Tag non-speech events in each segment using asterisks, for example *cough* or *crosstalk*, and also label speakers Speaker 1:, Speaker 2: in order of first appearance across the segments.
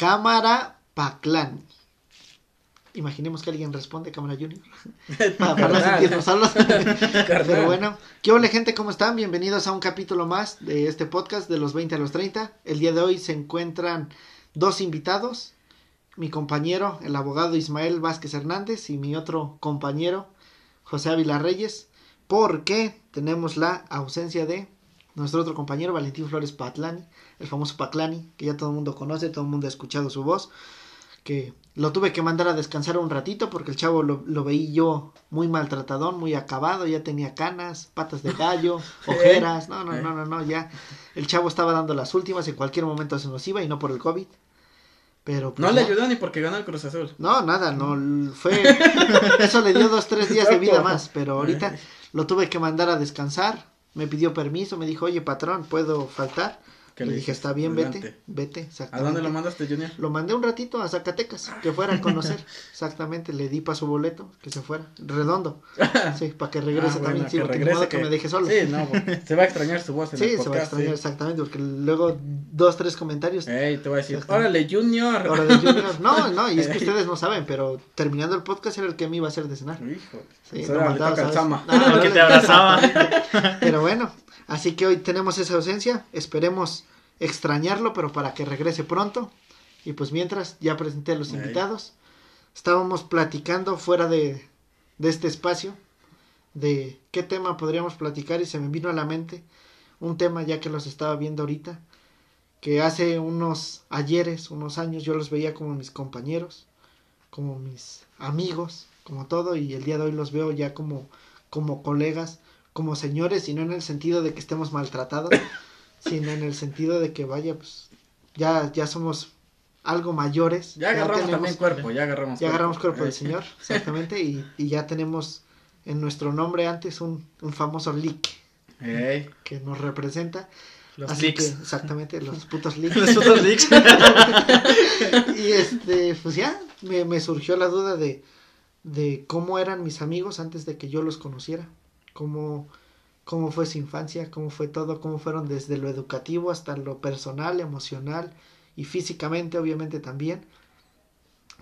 Speaker 1: Cámara Paclán. Imaginemos que alguien responde, Cámara Junior. *laughs* para, para no sentirnos solos. Pero bueno, ¿qué hola gente? ¿Cómo están? Bienvenidos a un capítulo más de este podcast de los 20 a los 30. El día de hoy se encuentran dos invitados. Mi compañero, el abogado Ismael Vázquez Hernández y mi otro compañero, José Ávila Reyes. Porque tenemos la ausencia de nuestro otro compañero, Valentín Flores Patlani, el famoso Paclani, que ya todo el mundo conoce, todo el mundo ha escuchado su voz que lo tuve que mandar a descansar un ratito porque el chavo lo, lo veí yo muy maltratadón, muy acabado, ya tenía canas, patas de gallo, *laughs* ojeras, no, no, no, no, no, ya. El chavo estaba dando las últimas, en cualquier momento se nos iba y no por el COVID. Pero
Speaker 2: pues, no le ayudó ni porque ganó el Cruz Azul.
Speaker 1: No, nada, no fue eso le dio dos tres días de vida *laughs* más, pero ahorita lo tuve que mandar a descansar, me pidió permiso, me dijo, "Oye, patrón, ¿puedo faltar?" Le dije, está bien, vete, vete.
Speaker 2: ¿A dónde lo mandaste, Junior?
Speaker 1: Lo mandé un ratito a Zacatecas, que fuera a *laughs* conocer. exactamente, le di para su boleto, que se fuera. Redondo. *laughs* Sí, para que regrese ah, también. Sí, que regrese, que... me deje solo.
Speaker 2: Sí, no, se va a extrañar su voz en
Speaker 1: Sí, el podcast, se va a extrañar, exactamente, porque luego dos, tres comentarios.
Speaker 2: Ey, te voy a decir, órale, Junior.
Speaker 1: Órale, Junior. No, *laughs* no, y es que ustedes no saben, pero terminando el podcast era el que me iba a hacer de cenar. Hijo. Sí,
Speaker 2: no, mandaba.
Speaker 1: No, que te abrazaba. pero bueno, así que hoy tenemos esa ausencia. Esperemos extrañarlo, pero para que regrese pronto. Y pues mientras, ya presenté a los invitados. Estábamos platicando fuera de, de este espacio de qué tema podríamos platicar y se me vino a la mente un tema ya que los estaba viendo ahorita, que hace unos ayeres, unos años yo los veía como mis compañeros, como mis amigos, como todo y el día de hoy los veo ya como como colegas, como señores y no en el sentido de que estemos maltratados, *laughs* sino en el sentido de que vaya, pues ya, ya somos algo mayores.
Speaker 2: Ya agarramos también cuerpo, ya agarramos
Speaker 1: ya cuerpo. agarramos cuerpo del Señor, exactamente, y, y, ya tenemos en nuestro nombre antes un, un famoso leak que nos representa.
Speaker 2: Los Así leaks.
Speaker 1: Que, exactamente, los *laughs* putos leaks.
Speaker 2: los putos leaks. *laughs*
Speaker 1: y este, pues ya, me, me surgió la duda de, de cómo eran mis amigos antes de que yo los conociera. Cómo, cómo fue su infancia, cómo fue todo, cómo fueron desde lo educativo hasta lo personal, emocional y físicamente obviamente también,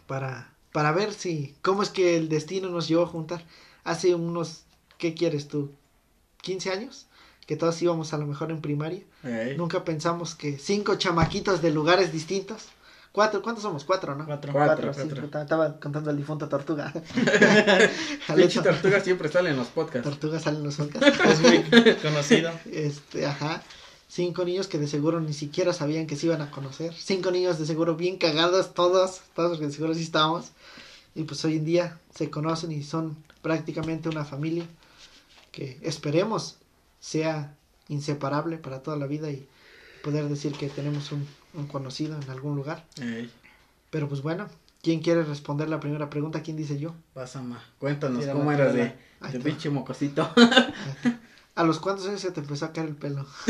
Speaker 1: para, para ver si, cómo es que el destino nos llevó a juntar. Hace unos, ¿qué quieres tú? ¿15 años? Que todos íbamos a lo mejor en primaria. Nunca pensamos que cinco chamaquitos de lugares distintos Cuatro, ¿cuántos somos? Cuatro, ¿no?
Speaker 2: Cuatro. Cuatro,
Speaker 1: estaba contando el difunto Tortuga. *laughs* *laughs*
Speaker 2: Pinche Tortuga siempre sale en los podcasts.
Speaker 1: Tortuga sale en los podcasts. *laughs*
Speaker 2: es muy conocido.
Speaker 1: Este, ajá. Cinco niños que de seguro ni siquiera sabían que se iban a conocer. Cinco niños de seguro bien cagados, todos, todos que de seguro sí estábamos. Y pues hoy en día se conocen y son prácticamente una familia que esperemos sea inseparable para toda la vida y poder decir que tenemos un un conocido en algún lugar. Pero pues bueno, ¿quién quiere responder la primera pregunta? ¿Quién dice yo?
Speaker 2: Pásama, cuéntanos cómo eras de, de pinche mocosito. *laughs*
Speaker 1: ¿A los cuántos años se te empezó a caer el pelo? *laughs*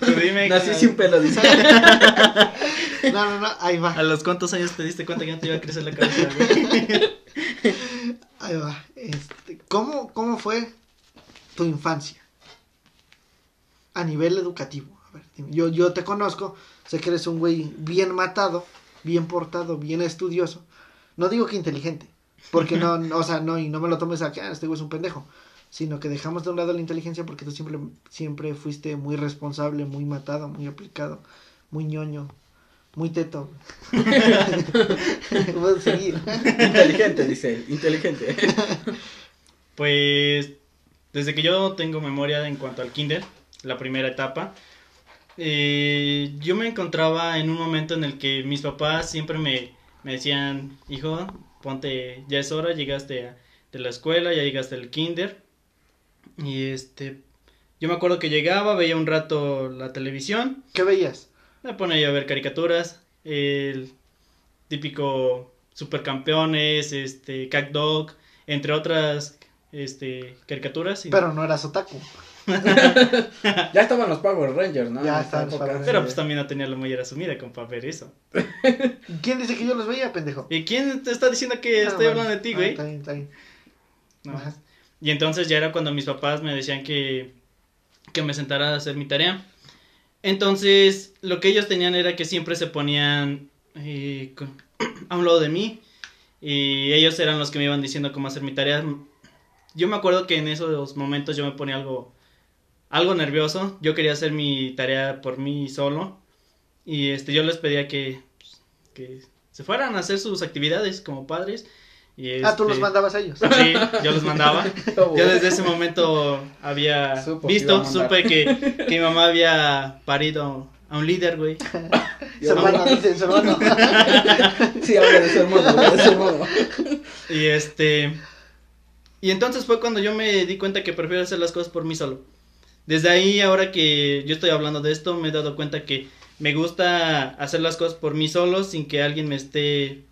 Speaker 2: dime. Nací sin pelo, dice. *laughs*
Speaker 1: no, no, no, ahí va.
Speaker 2: ¿A los cuántos años te diste cuenta que no te iba a crecer la cabeza,
Speaker 1: Ahí va. Este, ¿cómo, ¿Cómo fue tu infancia? A nivel educativo yo, yo te conozco, sé que eres un güey bien matado, bien portado, bien estudioso. No digo que inteligente, porque no, *laughs* o sea, no, y no me lo tomes a que ah, este güey es un pendejo, sino que dejamos de un lado la inteligencia porque tú siempre, siempre fuiste muy responsable, muy matado, muy aplicado, muy ñoño, muy teto. *laughs*
Speaker 2: inteligente, dice, inteligente. Pues desde que yo tengo memoria en cuanto al kinder, la primera etapa, eh, yo me encontraba en un momento en el que mis papás siempre me, me decían, hijo, ponte, ya es hora, llegaste de la escuela, ya llegaste al kinder. Y este, yo me acuerdo que llegaba, veía un rato la televisión.
Speaker 1: ¿Qué veías?
Speaker 2: Me ponía a ver caricaturas, el típico supercampeones, este, Cat Dog, entre otras este, caricaturas.
Speaker 1: Pero no eras otaku. *laughs*
Speaker 2: ya estaban los Power Rangers, ¿no?
Speaker 1: Ya estaban los
Speaker 2: Power Pero pues también no tenía la mayor asumida como para ver eso.
Speaker 1: ¿Quién dice que yo los veía, pendejo?
Speaker 2: ¿Y quién te está diciendo que estoy hablando de ti, güey?
Speaker 1: está bien, está bien.
Speaker 2: Y entonces ya era cuando mis papás me decían que, que me sentara a hacer mi tarea. Entonces, lo que ellos tenían era que siempre se ponían eh, *clears throat* a un lado de mí y ellos eran los que me iban diciendo cómo hacer mi tarea. Yo me acuerdo que en esos momentos yo me ponía algo, algo nervioso. Yo quería hacer mi tarea por mí solo y este, yo les pedía que, pues, que se fueran a hacer sus actividades como padres
Speaker 1: ah, tú los este, mandabas a ellos.
Speaker 2: Sí, yo los mandaba. *laughs* yo desde ese momento había visto, supe que, que, mi mamá había parido a un líder, güey. *laughs*
Speaker 1: su hermano, dice, su hermano. *laughs*
Speaker 3: sí, habla de su hermano, de su hermano.
Speaker 2: Y este... Y entonces fue cuando yo me di cuenta que prefiero hacer las cosas por mí solo. Desde ahí, ahora que yo estoy hablando de esto, me he dado cuenta que me gusta hacer las cosas por mí solo sin que alguien me esté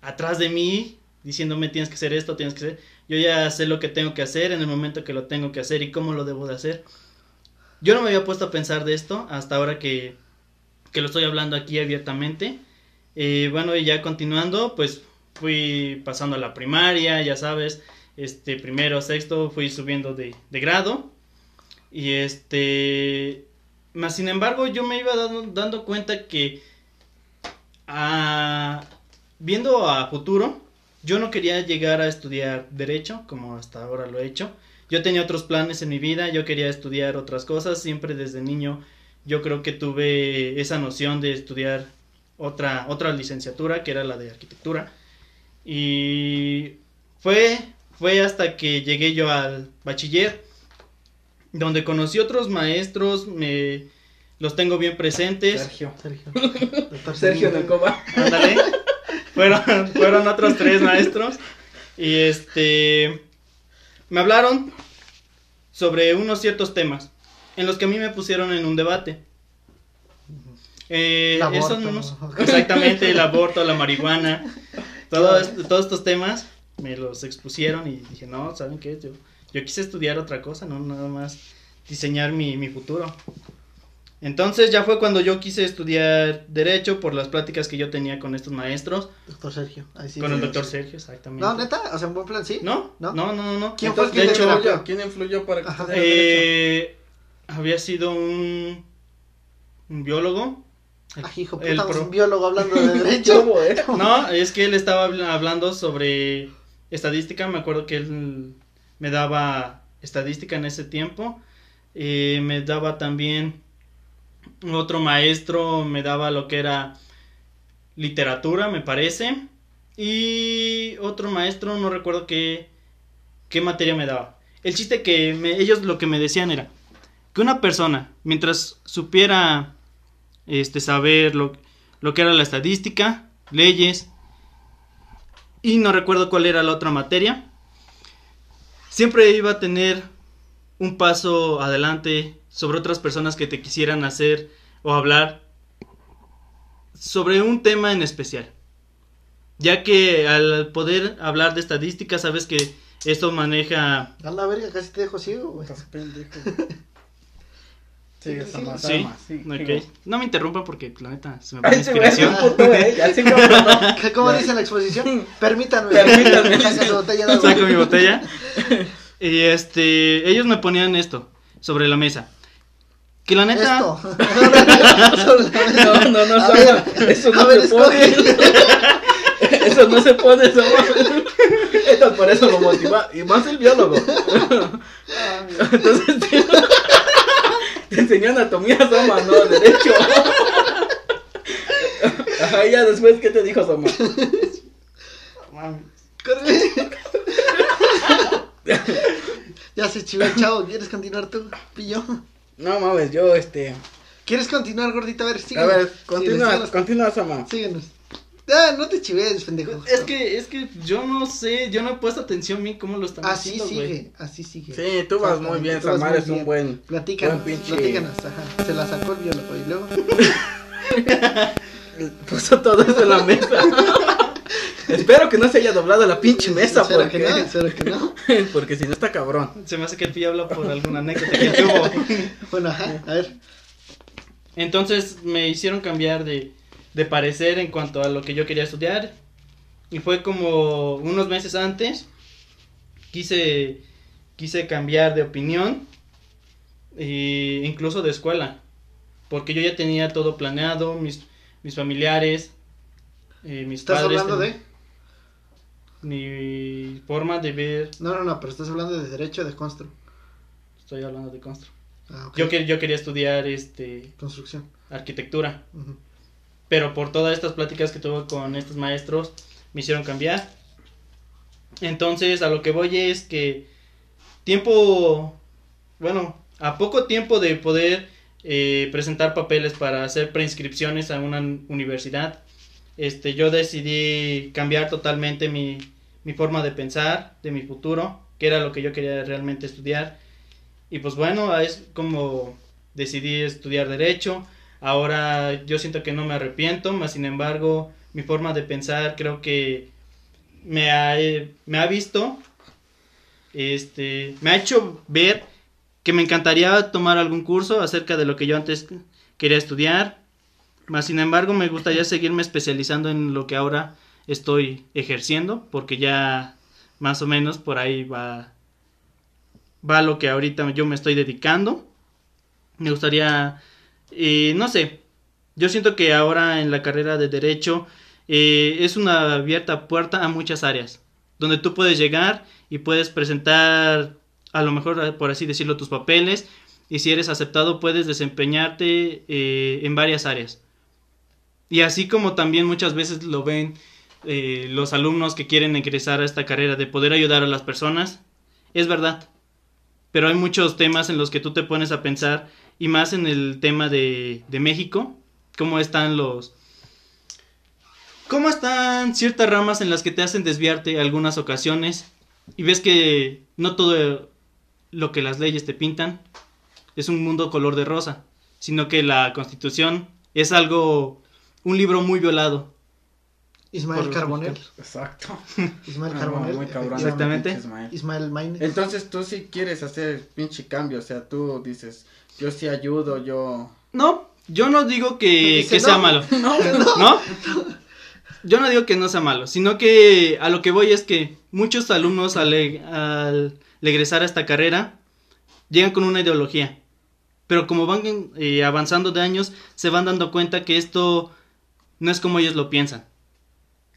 Speaker 2: atrás de mí diciéndome tienes que hacer esto, tienes que hacer. Yo ya sé lo que tengo que hacer en el momento que lo tengo que hacer y cómo lo debo de hacer. Yo no me había puesto a pensar de esto hasta ahora que, que lo estoy hablando aquí abiertamente. Eh, bueno, y ya continuando, pues fui pasando a la primaria, ya sabes, este primero, sexto, fui subiendo de, de grado. Y este, más sin embargo, yo me iba dando, dando cuenta que a, viendo a futuro, yo no quería llegar a estudiar derecho, como hasta ahora lo he hecho. Yo tenía otros planes en mi vida, yo quería estudiar otras cosas, siempre desde niño yo creo que tuve esa noción de estudiar otra, otra licenciatura, que era la de arquitectura. Y fue, fue hasta que llegué yo al bachiller, donde conocí otros maestros, me los tengo bien presentes.
Speaker 3: Sergio. Sergio. *laughs* Sergio del Coba.
Speaker 2: Ándale. fueron, fueron otros tres maestros. Y este. Me hablaron sobre unos ciertos temas en los que a mí me pusieron en un debate. Eh, *laughs* exactamente, el aborto, la marihuana, *laughs* todos estos temas me los expusieron y dije, no, ¿saben qué? Yo, yo quise estudiar otra cosa, no nada más diseñar mi, mi futuro. Entonces ya fue cuando yo quise estudiar Derecho por las pláticas que yo tenía con estos maestros.
Speaker 1: Doctor Sergio.
Speaker 2: con el doctor Sergio, exactamente.
Speaker 1: No, neta, o sea, un buen plan, ¿sí?
Speaker 2: No, no, no, no. no.
Speaker 3: ¿Quién fue de hecho, ¿Quién influyó para que
Speaker 2: eh, Había sido un, un biólogo.
Speaker 1: Ay, hijo, puta, un biólogo hablando de *laughs* Derecho.
Speaker 2: no, es que él estaba hablando sobre estadística, me acuerdo que él me daba estadística en ese tiempo. Eh, me daba también otro maestro me daba lo que era literatura, me parece. Y otro maestro, no recuerdo qué, qué materia me daba. El chiste que ellos lo que me decían era que una persona, mientras supiera este, saber lo, lo que era la estadística, leyes, y no recuerdo cuál era la otra materia, siempre iba a tener un paso adelante sobre otras personas que te quisieran hacer o hablar sobre un tema en especial. Ya que al poder hablar de estadística, sabes que esto maneja.
Speaker 1: A la verga, casi te dejo ciego, güey. *laughs*
Speaker 3: Sí,
Speaker 2: sí, sí, okay. No me interrumpan porque la neta se me va *laughs* la inspiración.
Speaker 1: ¿Cómo dice la exposición? *laughs* Permítanme.
Speaker 2: Permítanme. *laughs* Saco mi botella. Y este, ellos me ponían esto sobre la mesa. Que la neta. Esto.
Speaker 3: no, no, no, a ver, eso no se pone. eso no se pone, eso. Esto por eso lo motiva. Y más el biólogo. Entonces, te *laughs* enseñó anatomía, Soma, no, derecho. *laughs* Ajá, ya después, ¿qué te dijo Soma? *laughs*
Speaker 1: ya se chivó el chavo, ¿quieres continuar tú, pillo?
Speaker 3: No mames, yo este.
Speaker 1: ¿Quieres continuar, gordita? A ver, síguenos.
Speaker 3: A ver, continúa, continúa, Sama.
Speaker 1: Síguenos. Ah, no te chives, pendejo.
Speaker 2: Es que, es que yo no sé, yo no he puesto atención a mí cómo lo están
Speaker 1: así
Speaker 2: haciendo,
Speaker 1: sigue, Así sigue,
Speaker 3: Sí, tú vas muy bien, Samar es un buen.
Speaker 1: Platícanos, platícanos, ajá. Se la sacó el biólogo y luego. *laughs*
Speaker 3: Puso todo eso en la mesa. *laughs* Espero que no se haya doblado la pinche mesa.
Speaker 1: porque... que no? que no? *laughs*
Speaker 3: porque si no está cabrón.
Speaker 2: Se me hace que el pie habla por alguna anécdota que tuvo.
Speaker 1: bueno, ajá, a ver.
Speaker 2: Entonces me hicieron cambiar de, de parecer en cuanto a lo que yo quería estudiar. Y fue como unos meses antes. Quise, quise cambiar de opinión. E incluso de escuela. porque yo ya tenía todo planeado, mis, mis familiares, eh, mis
Speaker 1: ¿Estás
Speaker 2: padres.
Speaker 1: hablando
Speaker 2: ten-
Speaker 1: de?
Speaker 2: Mi forma de ver,
Speaker 1: No, no, no, pero estás hablando de derecho de constru.
Speaker 2: estoy hablando de constru.
Speaker 1: Ah.
Speaker 2: Yo, que, yo quería estudiar este
Speaker 1: Construcción.
Speaker 2: arquitectura. Pero por todas estas pláticas que tuve con estos maestros me hicieron cambiar. Entonces, a lo que voy es que tiempo, bueno, a poco tiempo de poder eh, presentar papeles para hacer preinscripciones a una universidad, este, yo decidí cambiar totalmente mi, mi forma de pensar, de mi futuro, que era lo que yo quería realmente estudiar. Y pues bueno, es como decidí estudiar derecho. Ahora yo siento que no me arrepiento, más sin embargo, mi forma de pensar creo que me ha, eh, me ha visto, este, me ha hecho ver que me encantaría tomar algún curso acerca de lo que yo antes quería estudiar, más sin embargo me gustaría seguirme especializando en lo que ahora estoy ejerciendo, porque ya más o menos por ahí va, va lo que ahorita yo me estoy dedicando. Me gustaría, eh, no sé, yo siento que ahora en la carrera de derecho eh, es una abierta puerta a muchas áreas, donde tú puedes llegar y puedes presentar, a lo mejor por así decirlo, tus papeles, y si eres aceptado puedes desempeñarte eh, en varias áreas. Y así como también muchas veces lo ven eh, los alumnos que quieren ingresar a esta carrera de poder ayudar a las personas, es verdad. Pero hay muchos temas en los que tú te pones a pensar, y más en el tema de, de México, cómo están los... cómo están ciertas ramas en las que te hacen desviarte algunas ocasiones, y ves que no todo lo que las leyes te pintan es un mundo color de rosa, sino que la constitución es algo, un libro muy violado.
Speaker 1: Ismael Carbonell.
Speaker 3: Exacto. *laughs*
Speaker 1: Ismael
Speaker 3: Ah,
Speaker 1: Carbonell.
Speaker 3: muy cabrón.
Speaker 2: Exactamente.
Speaker 3: Ismael.
Speaker 1: Ismael Maine.
Speaker 3: Entonces tú sí quieres hacer pinche cambio, o sea, tú dices, yo sí ayudo, yo...
Speaker 2: No, yo no digo que, que sea
Speaker 1: no.
Speaker 2: malo. *laughs* *laughs*
Speaker 3: No,
Speaker 2: ¿No? Yo no digo que no sea malo, sino que a lo que voy es que muchos alumnos al, al egresar a esta carrera llegan con una ideología, pero como van eh, avanzando de años se van dando cuenta que esto no es como ellos lo piensan,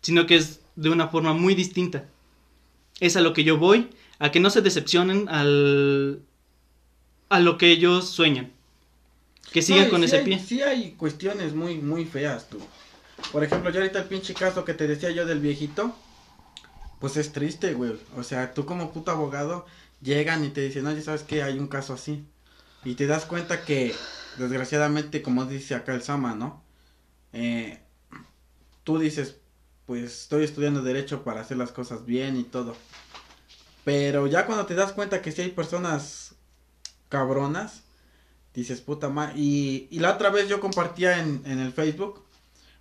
Speaker 2: sino que es de una forma muy distinta. Es a lo que yo voy, a que no se decepcionen al a lo que ellos sueñan. Que sigan
Speaker 3: No,
Speaker 2: con
Speaker 3: sí
Speaker 2: ese
Speaker 3: hay-
Speaker 2: pie.
Speaker 3: Sí hay cuestiones muy, muy feas, tú. Por ejemplo, ya ahorita el pinche caso que te decía yo del viejito, pues es triste, güey. O sea, tú como puto abogado, llegan y te dicen, oye, ¿sabes qué? Hay un caso así. Y te das cuenta que, desgraciadamente, como dice acá el Sama, ¿no? Eh, tú dices, pues estoy estudiando derecho para hacer las cosas bien y todo. Pero ya cuando te das cuenta que sí hay personas cabronas, dices puta madre. Y, y la otra vez yo compartía en, en el Facebook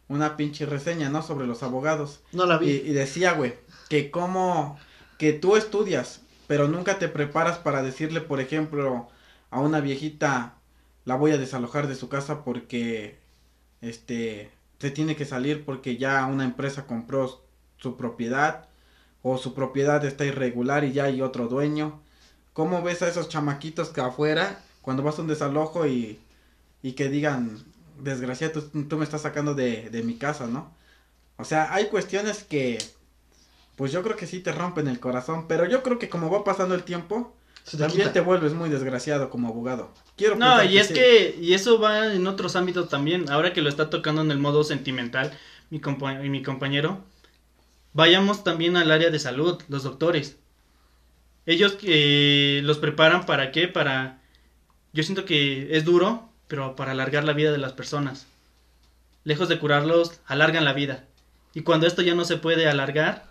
Speaker 3: una pinche reseña, ¿no? Sobre los abogados.
Speaker 1: No la
Speaker 3: Y,
Speaker 1: vi.
Speaker 3: y decía, güey, que como que tú estudias, pero nunca te preparas para decirle, por ejemplo, a una viejita, la voy a desalojar de su casa porque, este, se tiene que salir porque ya una empresa compró su propiedad o su propiedad está irregular y ya hay otro dueño. ¿Cómo ves a esos chamaquitos que afuera cuando vas a un desalojo y, y que digan, desgraciado, tú, tú me estás sacando de, de mi casa, ¿no? O sea, hay cuestiones que, pues yo creo que sí te rompen el corazón, pero yo creo que como va pasando el tiempo,
Speaker 1: te
Speaker 3: también
Speaker 1: quita.
Speaker 3: te vuelves muy desgraciado como abogado. Quiero
Speaker 2: No, y es
Speaker 3: sí.
Speaker 2: que, y eso va en otros ámbitos también, ahora que lo está tocando en el modo sentimental, mi, compa- y mi compañero, vayamos también al área de salud, los doctores. Ellos eh, los preparan para qué, para, yo siento que es duro, pero para alargar la vida de las personas. Lejos de curarlos, alargan la vida. Y cuando esto ya no se puede alargar,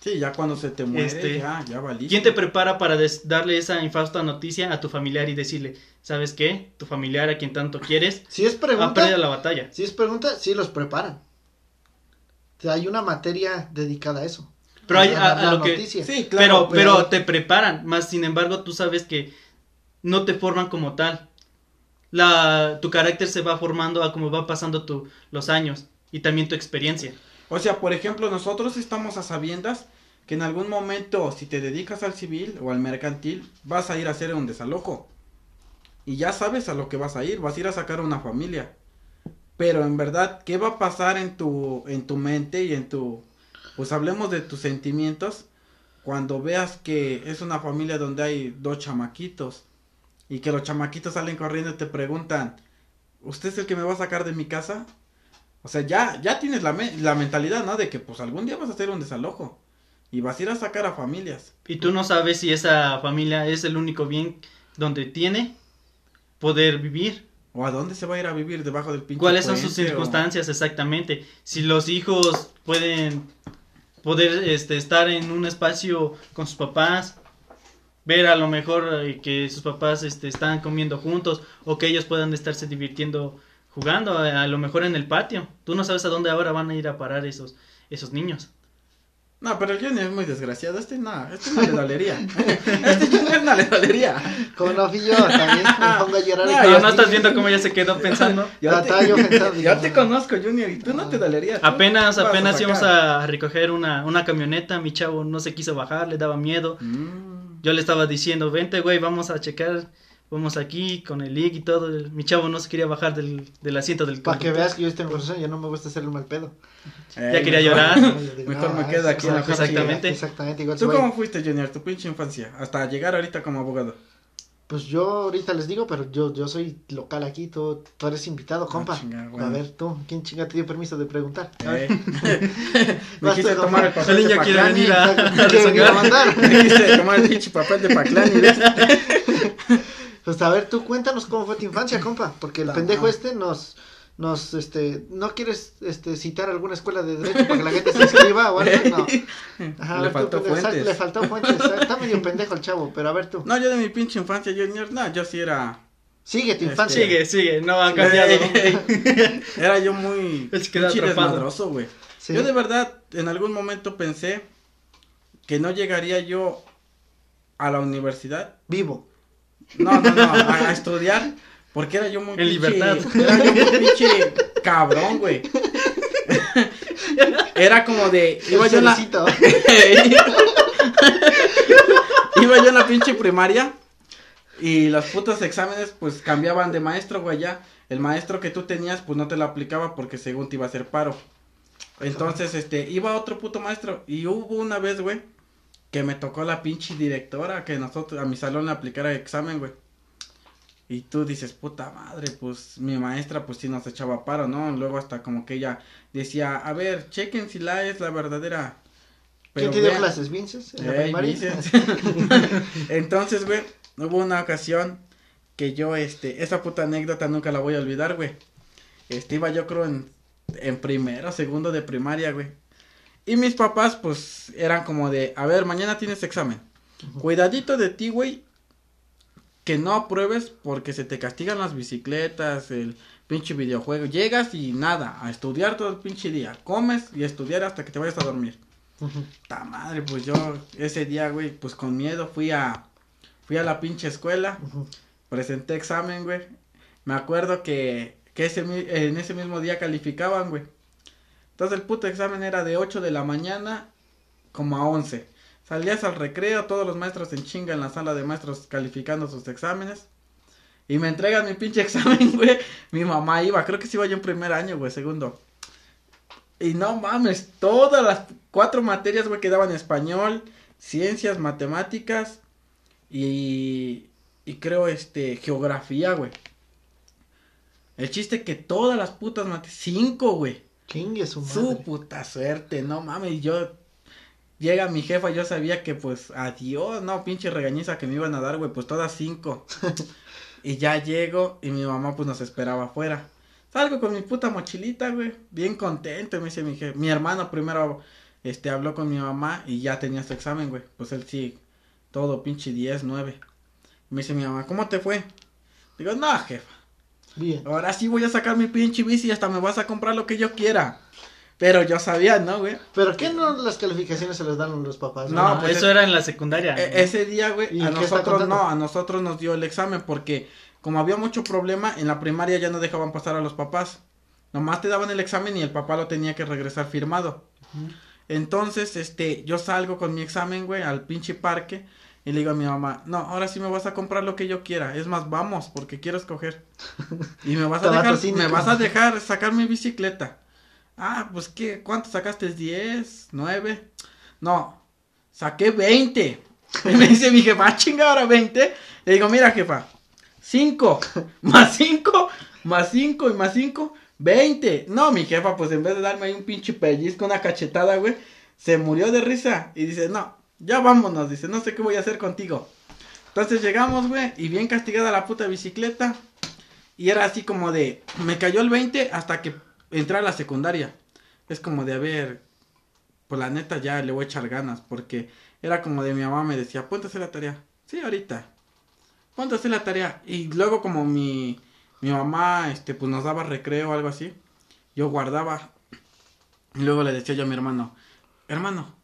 Speaker 3: Sí, ya cuando se te muere,
Speaker 2: Este,
Speaker 3: ya, ya valiste.
Speaker 2: ¿Quién te prepara para darle esa infausta noticia a tu familiar y decirle, ¿sabes qué? Tu familiar a quien tanto quieres
Speaker 1: Si es
Speaker 2: ha
Speaker 1: pregunta,
Speaker 2: perdido la batalla.
Speaker 1: si es pregunta, sí los preparan. O sea, hay una materia dedicada a eso.
Speaker 2: Pero hay,
Speaker 1: A
Speaker 2: a,
Speaker 1: dar
Speaker 2: a
Speaker 1: la
Speaker 2: lo que...
Speaker 1: noticia.
Speaker 3: Sí, claro,
Speaker 2: pero, pero te preparan, más sin embargo tú sabes que no te forman como tal. La, tu carácter se va formando a como va pasando tu, los años y también tu experiencia.
Speaker 3: O sea, por ejemplo, nosotros estamos a sabiendas que en algún momento, si te dedicas al civil o al mercantil, vas a ir a hacer un desalojo. y ya sabes a lo que vas a ir, vas a ir a sacar una familia. Pero en verdad, ¿qué va a pasar en tu, en tu mente y en tu, pues hablemos de tus sentimientos cuando veas que es una familia donde hay dos chamaquitos y que los chamaquitos salen corriendo y te preguntan, ¿usted es el que me va a sacar de mi casa? O sea, ya, ya tienes la, la mentalidad, ¿no? De que pues algún día vas a hacer un desalojo y vas a ir a sacar a familias.
Speaker 2: Y tú no sabes si esa familia es el único bien donde tiene poder vivir.
Speaker 3: ¿O a dónde se va a ir a vivir debajo del pinche
Speaker 2: ¿Cuáles son sus circunstancias exactamente? Si los hijos pueden poder este, estar en un espacio con sus papás, ver a lo mejor eh, que sus papás este, están comiendo juntos o que ellos puedan estarse divirtiendo jugando, a, lo mejor en el patio. Tú no sabes a dónde ahora van a ir a parar esos, esos niños.
Speaker 3: No, pero el Junior es muy desgraciado. Este no, este no le dolería. *laughs* este Junior no le dolería.
Speaker 1: Como no fui yo, también me pongo a llorar.
Speaker 2: No, no estás viendo cómo ya se quedó pensando. *laughs*
Speaker 3: yo, te, *laughs* yo, yo te conozco, Junior, y tú no te dolería.
Speaker 2: Apenas, apenas íbamos a recoger una, una camioneta. Mi chavo no se quiso bajar, le daba miedo. Mm. Yo le estaba diciendo, vente, güey, vamos a checar Vamos aquí con el lig y todo. Mi chavo no se quería bajar del, del asiento del
Speaker 1: Para que veas que yo estoy en corazón, yo no me gusta hacerle mal pedo.
Speaker 2: ya quería llorar. *laughs*
Speaker 3: mejor me quedo aquí en la
Speaker 2: Exactamente.
Speaker 1: Exactamente.
Speaker 3: ¿Tú cómo fuiste, Junior? Tu pinche infancia. Hasta llegar ahorita como abogado.
Speaker 1: Pues yo ahorita les digo, pero yo, yo soy local aquí, tú, tú eres invitado, ah, compa. A ver, tú, ¿quién chinga te dio permiso de preguntar? Eh. *laughs* *laughs*
Speaker 3: me quise tomar el papel
Speaker 2: el quiere venir a,
Speaker 3: me quise tomar el pinche papel de Paclani.
Speaker 1: Pues a ver, tú cuéntanos cómo fue tu infancia, compa, porque el pendejo este nos nos este no quieres este citar alguna escuela de derecho para que la gente se inscriba o algo no. *laughs*
Speaker 3: Ajá, le faltó fuentes.
Speaker 1: le faltó fuentes está medio pendejo el chavo pero a ver tú.
Speaker 3: No yo de mi pinche infancia yo no yo sí era
Speaker 1: sigue tu infancia.
Speaker 2: Sigue sigue no ha cambiado. *laughs*
Speaker 3: Era yo muy es que desmadroso güey. Yo de verdad en algún momento pensé que no llegaría yo a la universidad
Speaker 1: vivo
Speaker 3: no, no, no, a, estudiar. Porque era yo muy
Speaker 2: En libertad.
Speaker 3: Era yo muy pinche cabrón, güey. Era como de. Iba yo en la. *laughs* iba yo en la pinche primaria. Y los putos exámenes, pues cambiaban de maestro, güey. Ya. El maestro que tú tenías, pues no te lo aplicaba porque según te iba a hacer paro. Entonces, este, iba otro puto maestro. Y hubo una vez, güey que me tocó la pinche directora que nosotros, a mi salón le aplicara examen, güey. Y tú dices, puta madre, pues mi maestra pues sí nos echaba paro, ¿no? Luego hasta como que ella decía, a ver, chequen si la es la verdadera.
Speaker 1: Pero ¿Quién te dio clases, Vinces? *laughs* *laughs*
Speaker 3: Entonces, güey, hubo una ocasión que yo, este, esa puta anécdota nunca la voy a olvidar, güey. Este, iba yo creo en, en primero, segundo de primaria, güey. Y mis papás, pues, eran como de, a ver, mañana tienes examen. Cuidadito de ti, güey. Que no apruebes porque se te castigan las bicicletas, el pinche videojuego. Llegas y nada, a estudiar todo el pinche día. Comes y estudiar hasta que te vayas a dormir. Ta madre, pues yo ese día, güey, pues con miedo fui a, fui a la pinche escuela. Presenté examen, güey. Me acuerdo que, que ese, en ese mismo día calificaban, güey. Entonces el puto examen era de 8 de la mañana como a 11. Salías al recreo, todos los maestros en chinga en la sala de maestros calificando sus exámenes. Y me entregan mi pinche *laughs* examen, güey. Mi mamá iba, creo que sí iba yo en primer año, güey, segundo. Y no mames, todas las cuatro materias, güey, quedaban español, ciencias, matemáticas y, y creo, este, geografía, güey. El chiste que todas las putas matemáticas, cinco, güey.
Speaker 1: Chingue su
Speaker 3: Su puta suerte, no mames, yo llega mi jefa, yo sabía que pues adiós, no, pinche regañiza que me iban a dar, güey, pues todas cinco. *laughs* y ya llego y mi mamá pues nos esperaba afuera. Salgo con mi puta mochilita, güey, bien contento, me dice mi jefe. Mi hermano primero este habló con mi mamá y ya tenía su examen, güey. Pues él sí, todo pinche 10, 9. Me dice mi mamá, ¿cómo te fue? Digo, no, jefa. Bien. Ahora sí voy a sacar mi pinche bici y hasta me vas a comprar lo que yo quiera. Pero yo sabía, ¿no, güey?
Speaker 1: ¿Pero qué no las calificaciones se les dan a los papás?
Speaker 2: No, pues eso era en la secundaria.
Speaker 3: E, ese día, güey, a nosotros no, a nosotros nos dio el examen porque como había mucho problema, en la primaria ya no dejaban pasar a los papás. Nomás te daban el examen y el papá lo tenía que regresar firmado. Entonces, este, yo salgo con mi examen, güey, al pinche parque Y le digo a mi mamá, no, ahora sí me vas a comprar lo que yo quiera. Es más, vamos, porque quiero escoger. Y me vas a *laughs* dejar, me vas a dejar sacar mi bicicleta. Ah, pues qué, ¿cuánto sacaste? ¿10? ¿9? No, saqué 20. *laughs* Y me dice mi jefa, ah, chinga ahora 20. Le digo, mira jefa, 5 *laughs* más 5 más 5 y más 5, 20. No, mi jefa, pues en vez de darme ahí un pinche pellizco, una cachetada, güey, se murió de risa. Y dice, no, ya vámonos, dice, no sé qué voy a hacer contigo. Entonces llegamos, güey, y bien castigada la puta bicicleta. Y era así como de, me cayó el 20 hasta que entré a la secundaria. Es como de, a ver, pues la neta ya le voy a echar ganas, porque era como de mi mamá me decía, ponte a hacer la tarea. Sí, ahorita. Ponte a hacer la tarea. Y luego como mi, mi mamá, este, pues nos daba recreo o algo así, yo guardaba. Y luego le decía yo a mi hermano, hermano,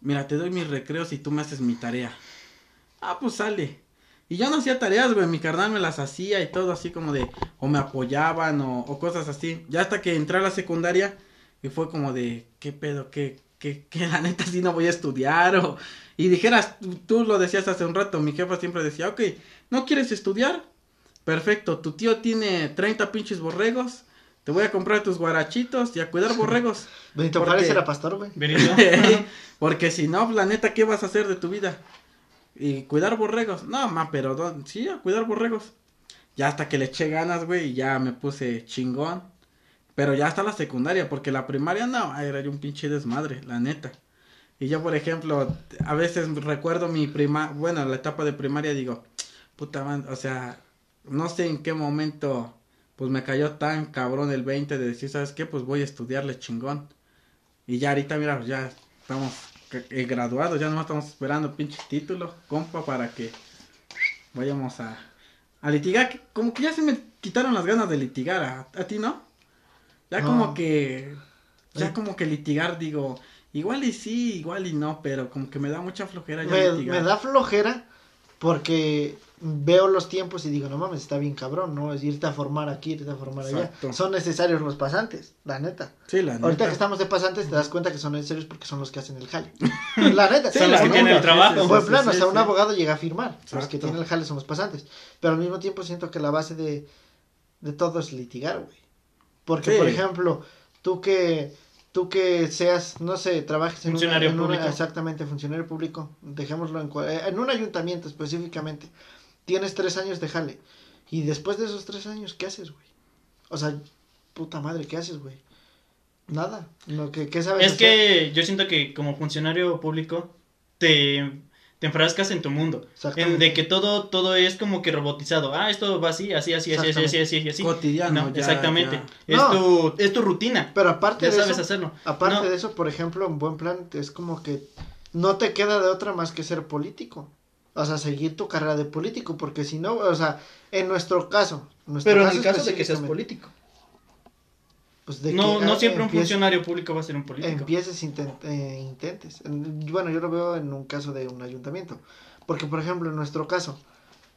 Speaker 3: mira, te doy mis recreos y tú me haces mi tarea. Ah, pues sale. Y yo no hacía tareas, güey, mi carnal me las hacía y todo así como de, o me apoyaban o, cosas así. Ya hasta que entré a la secundaria y fue como de, ¿qué pedo? ¿Qué, qué, qué *laughs* la neta sí no voy a estudiar? O, y dijeras, tú, lo decías hace un rato, mi jefa siempre decía, ok, ¿no quieres estudiar? Perfecto, tu tío tiene 30 pinches borregos, te voy a comprar tus guarachitos y a cuidar borregos. *laughs*
Speaker 1: Benito Juárez era pastor, güey. *laughs*
Speaker 3: porque si no, la neta, ¿qué vas a hacer de tu vida? Y cuidar borregos. No, ma, pero sí, a cuidar borregos. Ya hasta que le eché ganas, güey, y ya me puse chingón. Pero ya hasta la secundaria, porque la primaria no, era yo un pinche desmadre, la neta. Y yo, por ejemplo, a veces recuerdo mi prima, bueno, la etapa de primaria, digo, puta man, o sea, no sé en qué momento, pues me cayó tan cabrón el 20 de decir, ¿sabes qué? Pues voy a estudiarle chingón. Y ya ahorita, mira, ya estamos eh, graduados, ya no estamos esperando pinche título, compa, para que vayamos a, a litigar. Como que ya se me quitaron las ganas de litigar, ¿a, a ti no? Ya como que, ya como que litigar, digo, igual y sí, igual y no, pero como que me da mucha flojera ya
Speaker 1: me, litigar. Me da flojera porque veo los tiempos y digo, no mames, está bien cabrón, ¿no? Es irte a formar aquí, irte a formar allá. Son necesarios los pasantes, la neta. Sí, la neta. Ahorita que estamos de pasantes te das cuenta que son necesarios porque son los que hacen el jale. *laughs* la neta. son los que tienen el trabajo. Plan, o sea, un abogado llega a firmar. Los que tienen el jale son los pasantes. Pero al mismo tiempo siento que la base de, de todo es litigar, güey. Porque, por ejemplo, tú que tú que seas, no sé, trabajes en, funcionario público. exactamente, funcionario público, dejémoslo en, en un ayuntamiento específicamente, tienes tres años de jale, y después de esos tres años, ¿qué haces, güey? O sea, puta madre, ¿qué haces, güey? Nada, lo que, ¿qué sabes
Speaker 2: Es que yo siento que como funcionario público te te enfrascas en tu mundo. En de que todo, todo es como que robotizado. Ah, esto va así, así, así, así, así, así, así, Cotidiano. exactamente. Es, Tu, es tu rutina.
Speaker 1: Pero aparte de sabes eso, hacerlo. Aparte de eso, por ejemplo, un buen plan es como que no te queda de otra más que ser político. O sea, seguir tu carrera de político, porque si no, o sea, en nuestro caso.
Speaker 2: Pero en el caso de que seas político. Pues, no, no siempre un funcionario público va a ser un político.
Speaker 1: Empieces, eh, intentes. Bueno, yo lo veo en un caso de un ayuntamiento. Porque, por ejemplo, en nuestro caso,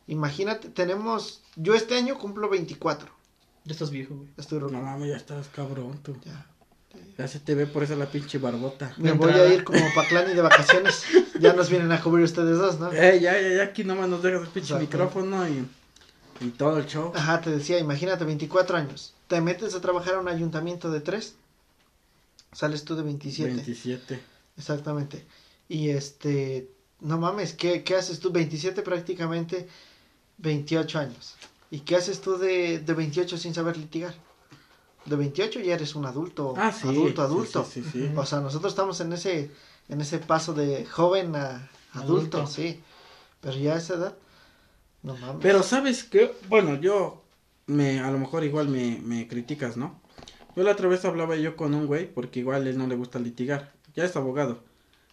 Speaker 1: imagínate, tenemos. Yo este año cumplo 24.
Speaker 2: Ya estás viejo, güey.
Speaker 3: Estoy No mames, ya estás cabrón, tú. Ya. Ya se te ve por eso la pinche barbota.
Speaker 1: Me voy a ir como Paclani de vacaciones. ya nos vienen a cubrir ustedes dos, ¿no?
Speaker 3: Eh, ya, ya, ya, aquí nomás nos dejas el pinche micrófono y, y todo el show.
Speaker 1: Ajá, te decía, imagínate, 24 años te metes a trabajar a un ayuntamiento de tres, sales tú de 27.
Speaker 3: 27.
Speaker 1: Exactamente. Y este, no mames, ¿qué, qué haces tú? 27 prácticamente 28 años. ¿Y qué haces tú de, de 28 sin saber litigar? De 28 ya eres un adulto, ah, adulto, adulto. Sí, sí, o sea, nosotros estamos en ese, en ese paso de joven a adulto, sí. Pero ya a esa edad, no mames.
Speaker 3: Pero sabes que, bueno, yo me, a lo mejor igual me, me criticas, ¿no? Yo la otra vez hablaba yo con un güey, porque igual él no le gusta litigar. Ya es abogado.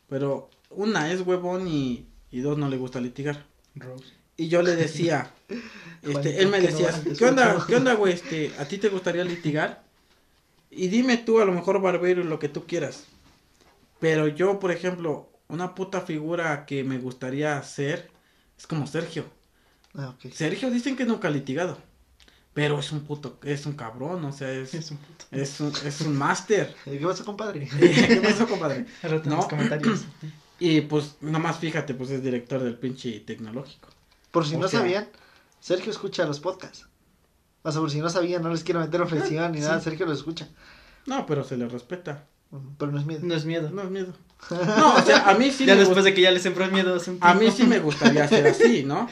Speaker 3: Pero una es huevón y, y dos no le gusta litigar. Y yo le decía, *laughs* este, él me decía, ¿qué onda, qué onda, güey? Este, ¿a ti te gustaría litigar? Y dime tú, a lo mejor barbero, lo que tú quieras. Pero yo, por ejemplo, una puta figura que me gustaría hacer es como Sergio. Ah, Sergio dicen que nunca ha litigado. Pero es un puto, es un cabrón, o sea, es, *laughs* es un puto. Es un, es un máster. *laughs*
Speaker 1: ¿Qué pasó, compadre?
Speaker 3: ¿Qué pasó, compadre?
Speaker 2: no, comentarios.
Speaker 3: Y pues, nomás fíjate, pues es director del pinche tecnológico.
Speaker 1: Por si no sabían, Sergio escucha los podcasts. O sea, por si no sabían, no les quiero meter ofensiva ni *laughs* nada, Sergio los escucha.
Speaker 3: No, pero se le respeta.
Speaker 1: Pero no es miedo.
Speaker 2: No es miedo.
Speaker 3: No es miedo. *laughs* No, o sea, a mí sí
Speaker 2: Ya después de que ya le sembró miedo.
Speaker 3: A mí sí me gustaría ser *laughs* así, ¿no?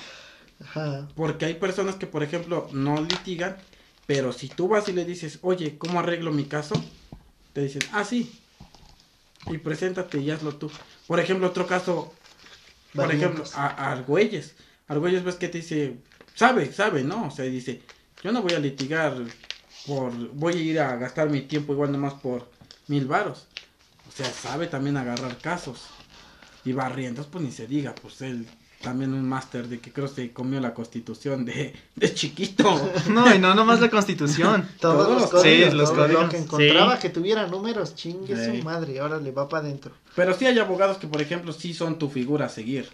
Speaker 3: Porque hay personas que, por ejemplo, no litigan, pero si tú vas y le dices, oye, ¿cómo arreglo mi caso? Te dicen, ah, sí. Y preséntate y hazlo tú. Por ejemplo, otro caso, por ejemplo, a, Argüelles. Argüelles ves que te dice, sabe, sabe, ¿no? O sea, dice, yo no voy a litigar por, voy a ir a gastar mi tiempo igual nomás por mil varos. O sea, sabe también agarrar casos. Y barrientos, pues ni se diga, pues él también un máster de que creo se comió la constitución de, de chiquito. *laughs*
Speaker 2: No, y no nomás la constitución. *laughs*
Speaker 1: Todos, los códigos. Sí, los códigos. Lo que encontraba que tuviera números, chingue su madre, ahora le va para adentro.
Speaker 3: Pero sí hay abogados que, por ejemplo, sí son tu figura a seguir.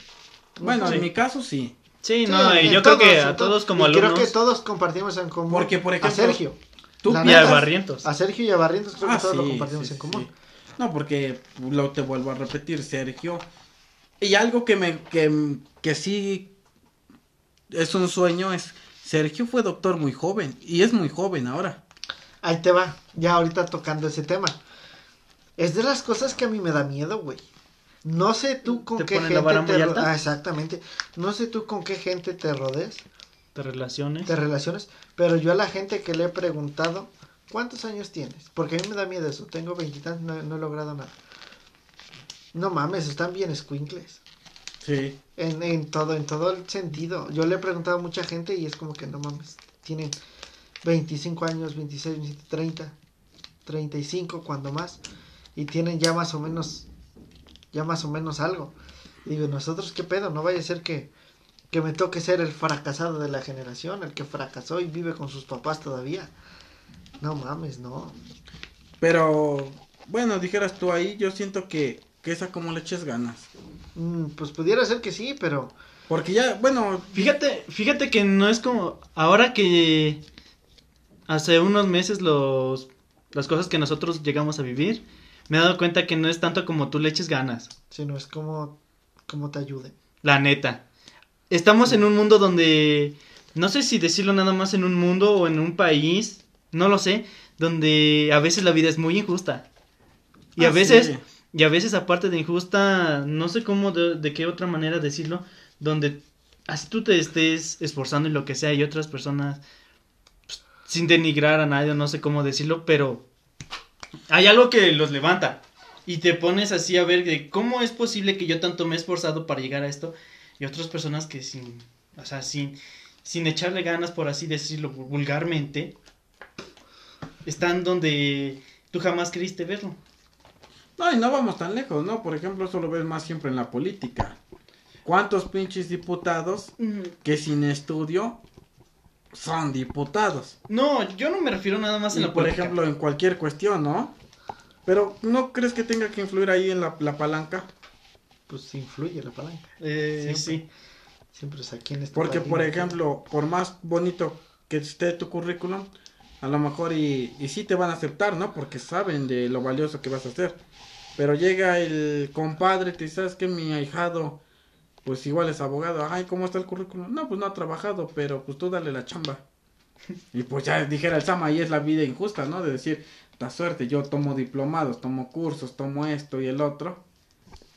Speaker 3: Bueno, en mi caso sí.
Speaker 2: Sí, no, y yo creo que a todos como alumnos.
Speaker 1: Creo que todos compartimos en común.
Speaker 3: Porque, por ejemplo.
Speaker 1: A Sergio.
Speaker 2: Tú y a Barrientos.
Speaker 1: A Sergio y a Barrientos creo que ah, todos lo compartimos en común.
Speaker 3: No, porque lo te vuelvo a repetir, Sergio. Y algo que me que, que sí es un sueño es Sergio fue doctor muy joven y es muy joven ahora.
Speaker 1: Ahí te va, ya ahorita tocando ese tema. Es de las cosas que a mí me da miedo, güey. No sé tú con qué gente te ah, exactamente. No sé tú con qué gente te rodees.
Speaker 2: Te relaciones.
Speaker 1: Te relaciones, pero yo a la gente que le he preguntado, ¿cuántos años tienes? Porque a mí me da miedo eso. Tengo veintitantos, no, no he logrado nada. No mames, están bien squinkles.
Speaker 3: Sí.
Speaker 1: En, en todo, en todo el sentido. Yo le he preguntado a mucha gente y es como que no mames. Tienen 25 años, 26, 27, 30, 35 cuando más. Y tienen ya más o menos, ya más o menos algo. Digo, nosotros qué pedo, no vaya a ser que, que me toque ser el fracasado de la generación, el que fracasó y vive con sus papás todavía. No mames, no.
Speaker 3: Pero, bueno, dijeras tú ahí, yo siento que, que esa como le eches ganas.
Speaker 1: Mm, pues pudiera ser que sí, pero...
Speaker 3: Porque ya, bueno...
Speaker 2: Fíjate, fíjate que no es como... Ahora que hace unos meses los, las cosas que nosotros llegamos a vivir, me he dado cuenta que no es tanto como tú le eches ganas.
Speaker 1: Sino es como, como te ayude.
Speaker 2: La neta. Estamos en un mundo donde... No sé si decirlo nada más en un mundo o en un país, no lo sé, donde a veces la vida es muy injusta. Y a ah, veces... Y a veces, aparte de injusta, no sé cómo, de, qué otra manera decirlo, donde así tú te estés esforzando en lo que sea y otras personas, pues, sin denigrar a nadie, no sé cómo decirlo, pero hay algo que los levanta. Y te pones así a ver de cómo es posible que yo tanto me he esforzado para llegar a esto y otras personas que sin, o sea, sin, sin echarle ganas, por así decirlo vulgarmente, están donde tú jamás creíste verlo.
Speaker 3: No, y no vamos tan lejos, ¿no? Por ejemplo, eso lo ves más siempre en la política. ¿Cuántos pinches diputados que sin estudio son diputados?
Speaker 2: No, yo no me refiero nada más en la
Speaker 3: por ejemplo, en cualquier cuestión, ¿no? Pero, ¿no crees que tenga que influir ahí en la, palanca?
Speaker 1: Pues influye la palanca.
Speaker 2: Eh, sí.
Speaker 1: Siempre es aquí en este
Speaker 3: Porque, por ejemplo, por más bonito que esté tu currículum, a lo mejor y, y sí te van a aceptar, ¿no? Porque saben de lo valioso que vas a hacer. Pero llega el compadre, te sabes que mi ahijado, pues igual es abogado. Ay, ¿cómo está el currículum? No, pues no ha trabajado, pero pues tú dale la chamba. *laughs* Y pues ya dijera el Sama, ahí es la vida injusta, ¿no? De decir, da suerte, yo tomo diplomados, tomo cursos, tomo esto y el otro.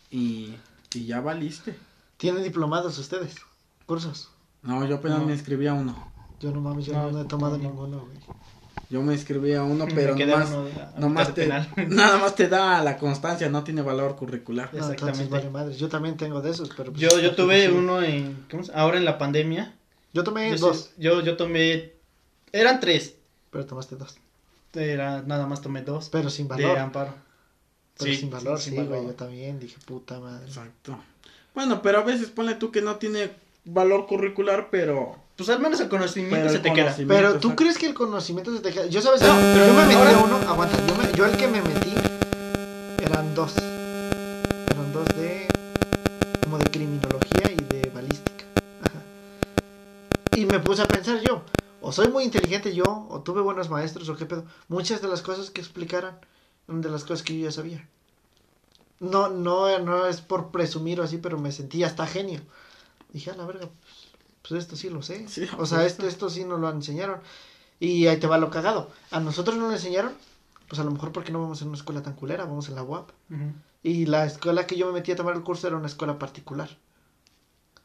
Speaker 3: Y, y ya valiste.
Speaker 1: ¿Tienen diplomados ustedes? ¿Cursos?
Speaker 3: No, yo apenas me inscribí a uno.
Speaker 1: Yo no mames, yo no, he tomado ninguno, güey.
Speaker 3: Yo me inscribí a uno, pero nomás, te, *laughs* nada más te da la constancia, no tiene valor curricular.
Speaker 1: Exactamente. Yo también tengo de esos, pero...
Speaker 2: Pues yo, yo tuve uno en, ahora en la pandemia.
Speaker 1: Yo tomé dos.
Speaker 2: Yo, yo tomé, eran tres.
Speaker 1: Pero tomaste dos.
Speaker 2: Era, nada más tomé dos.
Speaker 1: Pero sin valor.
Speaker 2: De amparo.
Speaker 1: Pero sin valor, sí, güey, yo también dije, puta madre.
Speaker 3: Exacto. Bueno, pero a veces ponle tú que no tiene valor curricular, pero
Speaker 2: pues al menos el conocimiento se te queda.
Speaker 1: Pero tú crees que el conocimiento se te queda. Yo sabes, pero yo me metí a uno, aguanta, yo, me, yo el que me metí eran dos. Eran dos de como de criminología y de balística. Y me puse a pensar yo, o soy muy inteligente yo, o tuve buenos maestros, o qué pedo. Muchas de las cosas que explicaran eran de las cosas que yo ya sabía. no, no, no es por presumir o así, pero me sentí hasta genio. Dije, a la verga, pues, esto sí lo sé. *laughs* o sea, esto, esto sí nos lo enseñaron. Y ahí te va lo cagado. A nosotros no lo enseñaron, pues a lo mejor porque no vamos en una escuela tan culera, vamos en la UAP. Y la escuela que yo me metí a tomar el curso era una escuela particular.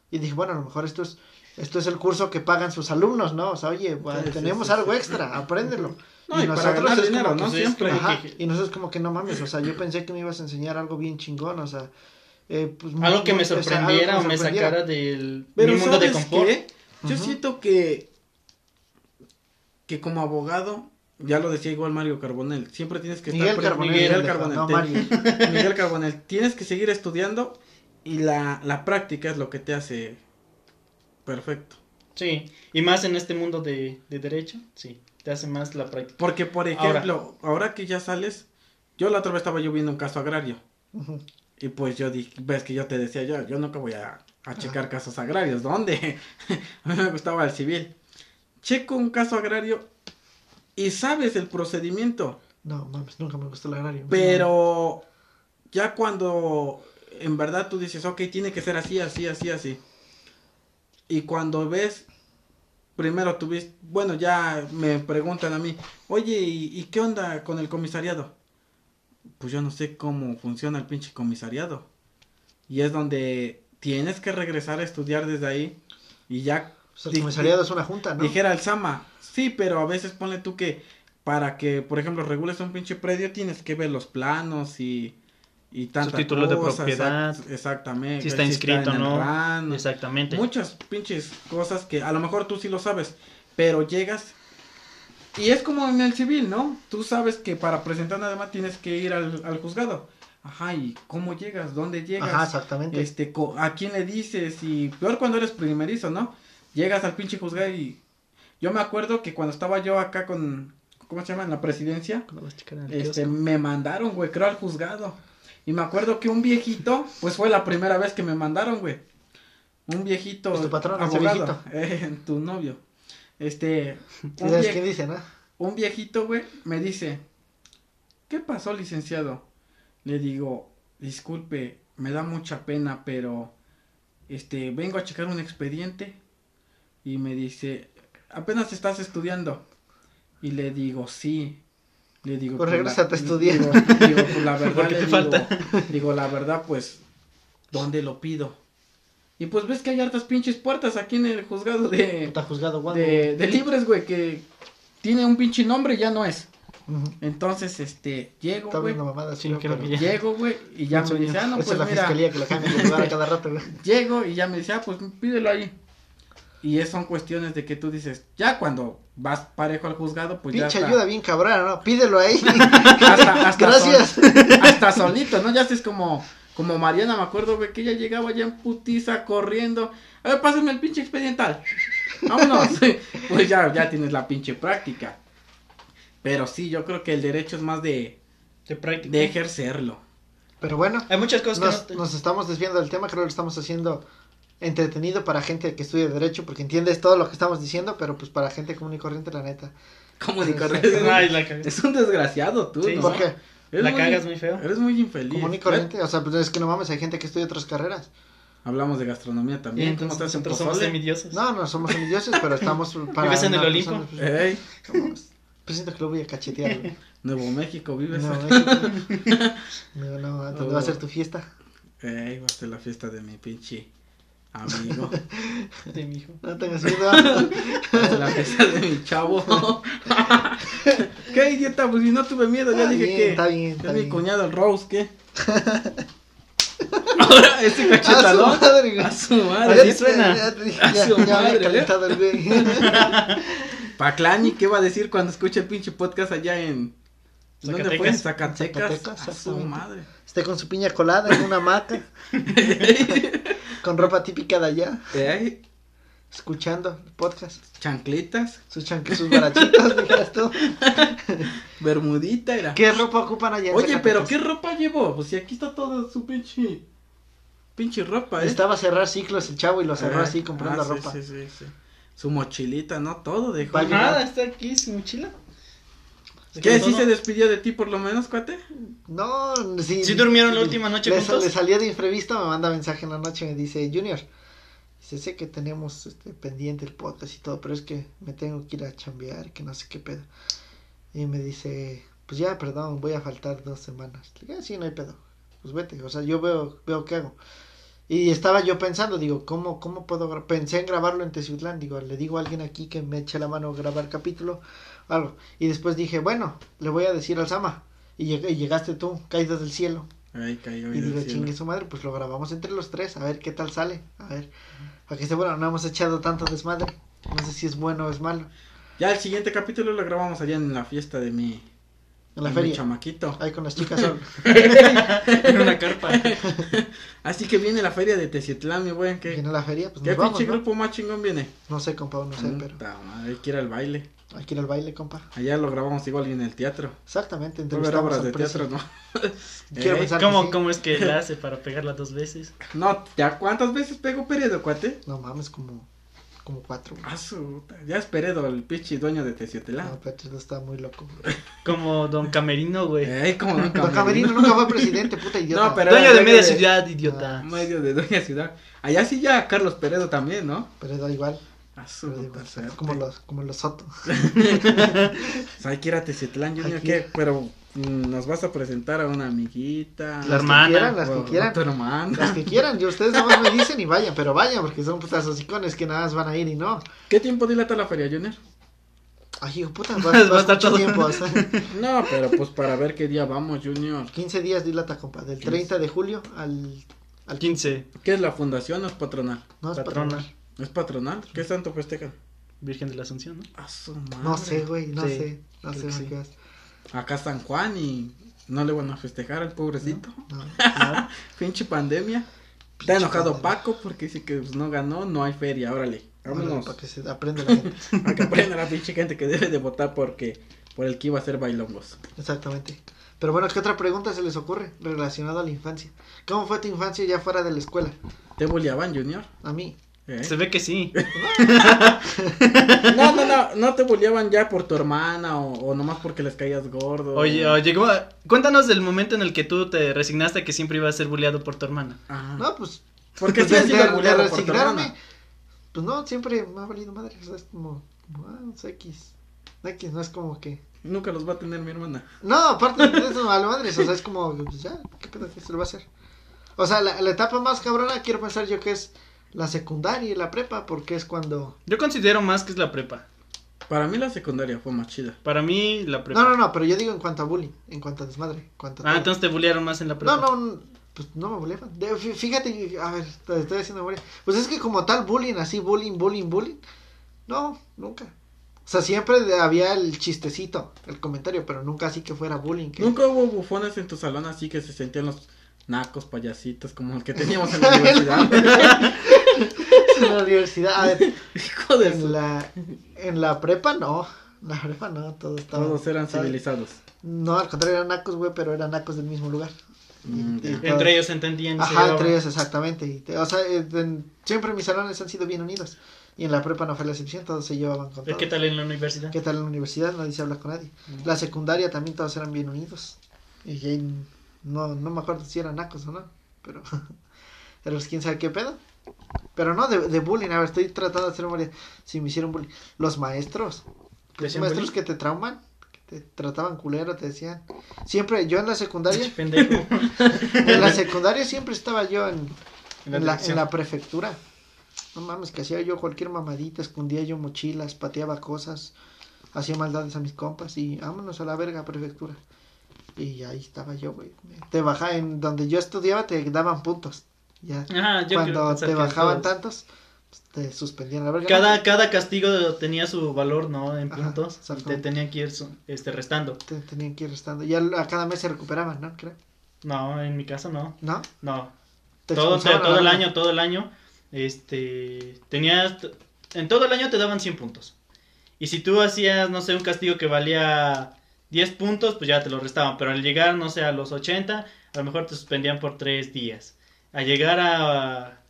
Speaker 1: Y dije, bueno, a lo mejor esto es, esto es el curso que pagan sus alumnos, ¿no? O sea, oye, tenemos algo extra, apréndelo. *laughs* *laughs* y, nosotros es como ¿no? Siempre. y nosotros como que no mames, o sea, yo pensé que me ibas a enseñar algo bien chingón, o sea, eh, pues,
Speaker 2: algo que me sorprendiera o, me, sacara del mundo de confort.
Speaker 3: Yo siento que que como abogado ya lo decía igual Mario Carbonel, siempre tienes que estar Carbonel, Miguel Carbonel, Miguel *laughs* Carbonel, tienes que seguir estudiando y la, la práctica es lo que te hace perfecto.
Speaker 2: Sí, y más en este mundo de, de derecho, sí, te hace más la práctica.
Speaker 3: Porque, por ejemplo, ahora, que ya sales, yo la otra vez estaba yo viendo un caso agrario. Y pues yo dije, ves que yo te decía, yo, yo nunca voy a, a checar casos agrarios, ¿dónde? *laughs* a mí me gustaba el civil. Checo un caso agrario y sabes el procedimiento.
Speaker 1: No, mames, nunca me gustó el agrario.
Speaker 3: Pero ya cuando en verdad tú dices, ok, tiene que ser así, así, así, así. Y cuando ves, primero tuviste, bueno, ya me preguntan a mí, oye, ¿y, qué onda con el comisariado? Pues yo no sé cómo funciona el pinche comisariado. Y es donde tienes que regresar a estudiar desde ahí y ya...
Speaker 1: el comisariado es una junta, ¿no?
Speaker 3: Dijera el Sama, sí, pero a veces ponle tú que para que, por ejemplo, regules un pinche predio tienes que ver los planos y y tantas títulos de propiedad, exactamente,
Speaker 2: si está inscrito no, exactamente.
Speaker 3: Muchas pinches cosas que a lo mejor tú sí lo sabes, pero llegas y es como en el civil, ¿no? Tú sabes que para presentar nada más tienes que ir al, al juzgado. Ajá, ¿y cómo llegas? ¿Dónde llegas? Ajá, exactamente. Este, ¿a quién le dices? Y peor cuando eres primerizo, ¿no? Llegas al pinche juzgado y yo me acuerdo que cuando estaba yo acá con ¿cómo se llama? En la presidencia, este, me mandaron, güey, creo al juzgado. Y me acuerdo que un viejito, pues fue la primera vez que me mandaron, güey. Un viejito. tu patrón, abogado, *laughs* eh, tu novio. Este. ¿Qué dice, no? Un viejito, güey, me dice, ¿qué pasó, licenciado? Le digo, disculpe, me da mucha pena, pero, este, vengo a checar un expediente. Y me dice, apenas estás estudiando. Y le digo, sí. Le digo, pues, pues regresa a estudiar. Digo, digo pues la *laughs* verdad, le digo, digo, la verdad, pues, ¿dónde lo pido? Y pues ves que hay hartas pinches puertas aquí en el juzgado de. juzgado, de, de, libres, güey, que tiene un pinche nombre y ya no es. Entonces, este, llego, güey. Sí, llego, güey, y ya me dice, ah, no, pues es la mira. Fiscalía que lo cambia cada rato, güey. *laughs* Llego y ya me dice, ah, pues pídelo ahí. Y es, son cuestiones de que tú dices, ya cuando vas parejo al juzgado, pues
Speaker 1: Pinche ya. ayuda bien cabrón, ¿no? Pídelo ahí. *laughs* hasta,
Speaker 3: hasta *laughs* Gracias. hasta solito, ¿no? Ya es como, como Mariana, me acuerdo, güey, que ella llegaba ya en putiza corriendo. A ver, pásenme el pinche expediental. Vámonos. *laughs* pues ya, ya tienes la pinche práctica. Pero sí, yo creo que el derecho es más de, de, práctica. de ejercerlo.
Speaker 1: Pero bueno,
Speaker 2: hay muchas cosas
Speaker 1: que nos estamos desviando del tema, creo que estamos haciendo entretenido para gente que estudia Derecho, porque entiendes todo lo que estamos diciendo, pero pues para gente común y corriente, la neta. Común y
Speaker 3: corriente. es un desgraciado tú,
Speaker 2: ¿no? ¿Por qué? La cagas muy feo.
Speaker 3: Eres muy infeliz.
Speaker 1: Común y corriente, o sea, pues es que no mames, hay gente que estudia otras carreras.
Speaker 3: Hablamos de gastronomía también. ¿Cómo estás
Speaker 2: en somos semidiosos.
Speaker 1: No, no somos semidiosos, pero estamos *laughs* para. ¿Vives en el Olimpo? Pues, pues siento que lo voy a cachetear,
Speaker 3: Nuevo México, vives. Nuevo México. *laughs*
Speaker 1: no, no, ¿dónde va a ser tu fiesta?
Speaker 3: Ey, va a ser la fiesta de mi pinche Amigo.
Speaker 2: De mi hijo.
Speaker 1: No tengas miedo. la
Speaker 3: fiesta de mi chavo. *laughs* ¿Qué idiota? Pues si no tuve miedo, ya dije que. Está bien, está es mi cuñado el Rose, ¿qué? *laughs* Ahora, ese cachetadón. A su madre, A su madre. Así suena. a su madre. ¿eh? *laughs* Paclani, ¿qué va a decir cuando escuche el pinche podcast allá en. ¿Dónde fue? Zacatecas. Zacatecas. A
Speaker 1: su madre. Esté con su piña colada en una hamaca. *laughs* Con ropa típica de allá. ¿Eh? Escuchando el podcast.
Speaker 3: Chanclitas.
Speaker 1: Sus chanclitas, sus barachitos, *laughs* dijeras tú.
Speaker 3: Bermudita era.
Speaker 1: ¿Qué ropa ocupan allá?
Speaker 3: Oye, pero ¿qué ropa llevó? Pues si aquí está toda su pinche. Pinche ropa, ¿eh?
Speaker 1: Estaba a cerrar ciclos el chavo y lo cerró así comprando ah, ropa. Sí, sí,
Speaker 3: sí. Su mochilita, ¿no? Todo
Speaker 2: dejó. Nada, está aquí su mochila.
Speaker 3: ¿Qué? ¿Sí se despidió de ti por lo menos, cuate?
Speaker 1: No, sí.
Speaker 2: ¿Sí durmieron la última noche
Speaker 1: le,
Speaker 2: juntos?
Speaker 1: Le salió de imprevisto, me manda mensaje en la noche y me dice, Junior, dice, sé que tenemos este, pendiente el podcast y todo, pero es que me tengo que ir a chambear, que no sé qué pedo. Y me dice, pues ya, perdón, voy a faltar dos semanas. Le dije, ah, sí, no hay pedo. Pues vete, o sea, yo veo, veo qué hago. Y estaba yo pensando, digo, ¿cómo, cómo puedo Pensé en grabarlo en Teciutlán, digo, le digo a alguien aquí que me eche la mano a grabar capítulo, algo. Y después dije, bueno, le voy a decir al Sama. Y, llegaste tú, caído del cielo.
Speaker 3: Ay,
Speaker 1: y digo, chingue su madre, pues lo grabamos entre los tres, a ver qué tal sale. A ver, para que esté bueno, no hemos echado tanto desmadre. No sé si es bueno o es malo.
Speaker 3: Ya el siguiente capítulo lo grabamos allá en la fiesta de mi
Speaker 1: en la feria.
Speaker 3: chamaquito.
Speaker 1: Ahí con las chicas son. *laughs*
Speaker 2: en una carpa. *laughs*
Speaker 3: Así que viene la feria de Teciutlán, mi buen. ¿qué?
Speaker 1: Viene la feria, pues
Speaker 3: ¿Qué pinche grupo más chingón viene?
Speaker 1: No sé, compa, no sé, pero.
Speaker 3: hay que ir al baile.
Speaker 1: Hay que ir al baile, compa.
Speaker 3: Allá lo grabamos igual en el teatro.
Speaker 1: Exactamente,
Speaker 3: entrevistamos obras de teatro, ¿no? *laughs*
Speaker 2: Quiero eh, ¿Cómo, ¿Cómo es que la hace para pegarla dos veces?
Speaker 3: No, ¿ya cuántas veces pegó periodo, cuate?
Speaker 1: No mames, como como cuatro.
Speaker 3: Ah, su, ya esperé el pinche dueño de Teciotelá.
Speaker 1: No, Petro está muy loco. *laughs*
Speaker 2: Como Don Camerino, güey.
Speaker 3: Eh, como Don
Speaker 1: Camerino. Don Camerino nunca fue presidente, puta idiota.
Speaker 2: No, pero dueño de media ciudad, idiota.
Speaker 3: Ah, medio de dueña ciudad. Allá sí ya Carlos Peredo también, ¿no?
Speaker 1: Peredo igual.
Speaker 3: Ah, su,
Speaker 1: como los, como los Soto.
Speaker 3: o sea, hay que ir a Teciotlán, Junior, ¿qué? Pero nos vas a presentar a una amiguita.
Speaker 1: La hermana. las que quieran.
Speaker 3: hermana.
Speaker 1: Las que quieran. Y ustedes nada más me dicen y vayan, pero vayan, porque son putas hocicones que nada más van a ir y no.
Speaker 3: ¿Qué tiempo dilata la feria, Junior?
Speaker 1: Ay, hijo puta, *laughs* va, a estar todo tiempo. *laughs*
Speaker 3: no, pero pues para ver qué día vamos, Junior.
Speaker 1: 15 días dilata, compa. Del 30 de julio al,
Speaker 2: al 15.
Speaker 3: ¿Qué es la fundación o es patronal?
Speaker 1: No, es patronal.
Speaker 3: ¿Es patronal? ¿Qué santo festejan?
Speaker 2: Virgen de la Asunción, ¿no?
Speaker 3: A su madre.
Speaker 1: No sé, güey, no sé. No sé, sí
Speaker 3: acá San Juan y no le van a festejar al pobrecito. No, *laughs* Pinche pandemia. Está enojado Paco porque dice que pues, no ganó, no hay feria, órale. Vámonos.
Speaker 1: para que se aprenda la gente. *laughs*
Speaker 3: para que aprenda la pinche gente que debe de votar porque por el que iba a ser bailongos.
Speaker 1: Exactamente. Pero bueno, ¿qué otra pregunta se les ocurre relacionada a la infancia? ¿Cómo fue tu infancia ya fuera de la escuela?
Speaker 3: ¿Te bulliaban, Junior?
Speaker 1: A mí.
Speaker 2: ¿Eh? Se ve que sí.
Speaker 3: no, no, no, no te bulliaban ya por tu hermana o, o nomás porque les caías gordo.
Speaker 2: Oye, oye, cuéntanos del momento en el que tú te resignaste que siempre ibas a ser bulliado por tu hermana.
Speaker 1: No, pues.
Speaker 3: Porque si has sido bulliado por tu hermana.
Speaker 1: Pues no, siempre me ha valido madre. O sea, es como, ah, X. X no es como que.
Speaker 3: Nunca los va a tener mi hermana.
Speaker 1: No, aparte de eso, vale madre. O sea, es como, pues ya, ¿qué pedo que se lo va a hacer? O sea, la, la etapa más cabrona, quiero pensar yo que es la secundaria y la prepa, porque es cuando...
Speaker 2: Yo considero más que es la prepa.
Speaker 3: Para mí la secundaria fue más chida.
Speaker 2: Para mí la prepa.
Speaker 1: No, no, no, pero yo digo en cuanto a bullying, en cuanto a desmadre. Cuanto
Speaker 2: ah, entonces te bullearon más en la prepa.
Speaker 1: No, no, pues no me bulleaban. Fíjate, a ver, te estoy haciendo memoria. Pues es que como tal bullying, así bullying, bullying, bullying. No, nunca. O sea, siempre había el chistecito, el comentario, pero nunca así que fuera bullying.
Speaker 3: Nunca hubo bufones en tu salón así que se sentían los nacos, payasitos, como el que teníamos en la *laughs* universidad. *laughs*
Speaker 1: en la universidad. Hijo de en la, en la prepa no. En la prepa no, todos estaban.
Speaker 3: Todos eran civilizados.
Speaker 1: No, al contrario, eran nacos, güey, pero eran nacos del mismo lugar.
Speaker 2: Mm, entre ellos se entendían.
Speaker 1: Ajá, entre ellos, exactamente. o sea, eh, siempre mis salones han sido bien unidos. Y en la prepa no fue la excepción, todos se llevaban con todos.
Speaker 2: ¿Qué tal en la universidad?
Speaker 1: ¿Qué tal en la universidad? Nadie se habla con nadie. Mm. La secundaria también todos eran bien unidos. Y no, no me acuerdo si eran nacos o no, pero, *laughs* pero pues, quién sabe qué pedo. Pero no, de, de bullying, a ver, estoy tratando de hacer memoria. Si me hicieron bullying. Los maestros. Los maestros que te trauman, que te trataban culero, te decían. Siempre, yo en la secundaria. *laughs* *laughs* en la secundaria siempre estaba yo en, en, la, en la prefectura. No mames, que hacía yo cualquier mamadita, escondía yo mochilas, pateaba cosas, hacía maldades a mis compas y vámonos a la verga prefectura. Y ahí estaba yo, güey. Te bajaba en donde yo estudiaba, te daban puntos. Ya. Cuando te bajaban tantos, te suspendían la verga.
Speaker 2: Cada, cada castigo tenía su valor, ¿no? En puntos. te tenían que ir este, restando.
Speaker 1: Te tenían que ir restando. Ya a cada mes se recuperaban, ¿no? Creo.
Speaker 2: No, en mi caso no.
Speaker 1: ¿No?
Speaker 2: No. Todo, todo el año, todo el año. Este. Tenías. En todo el año te daban 100 puntos. Y si tú hacías, no sé, un castigo que valía 10 puntos, pues ya te lo restaban. Pero al llegar, no sé, a los 80, a lo mejor te suspendían por 3 días. A llegar a,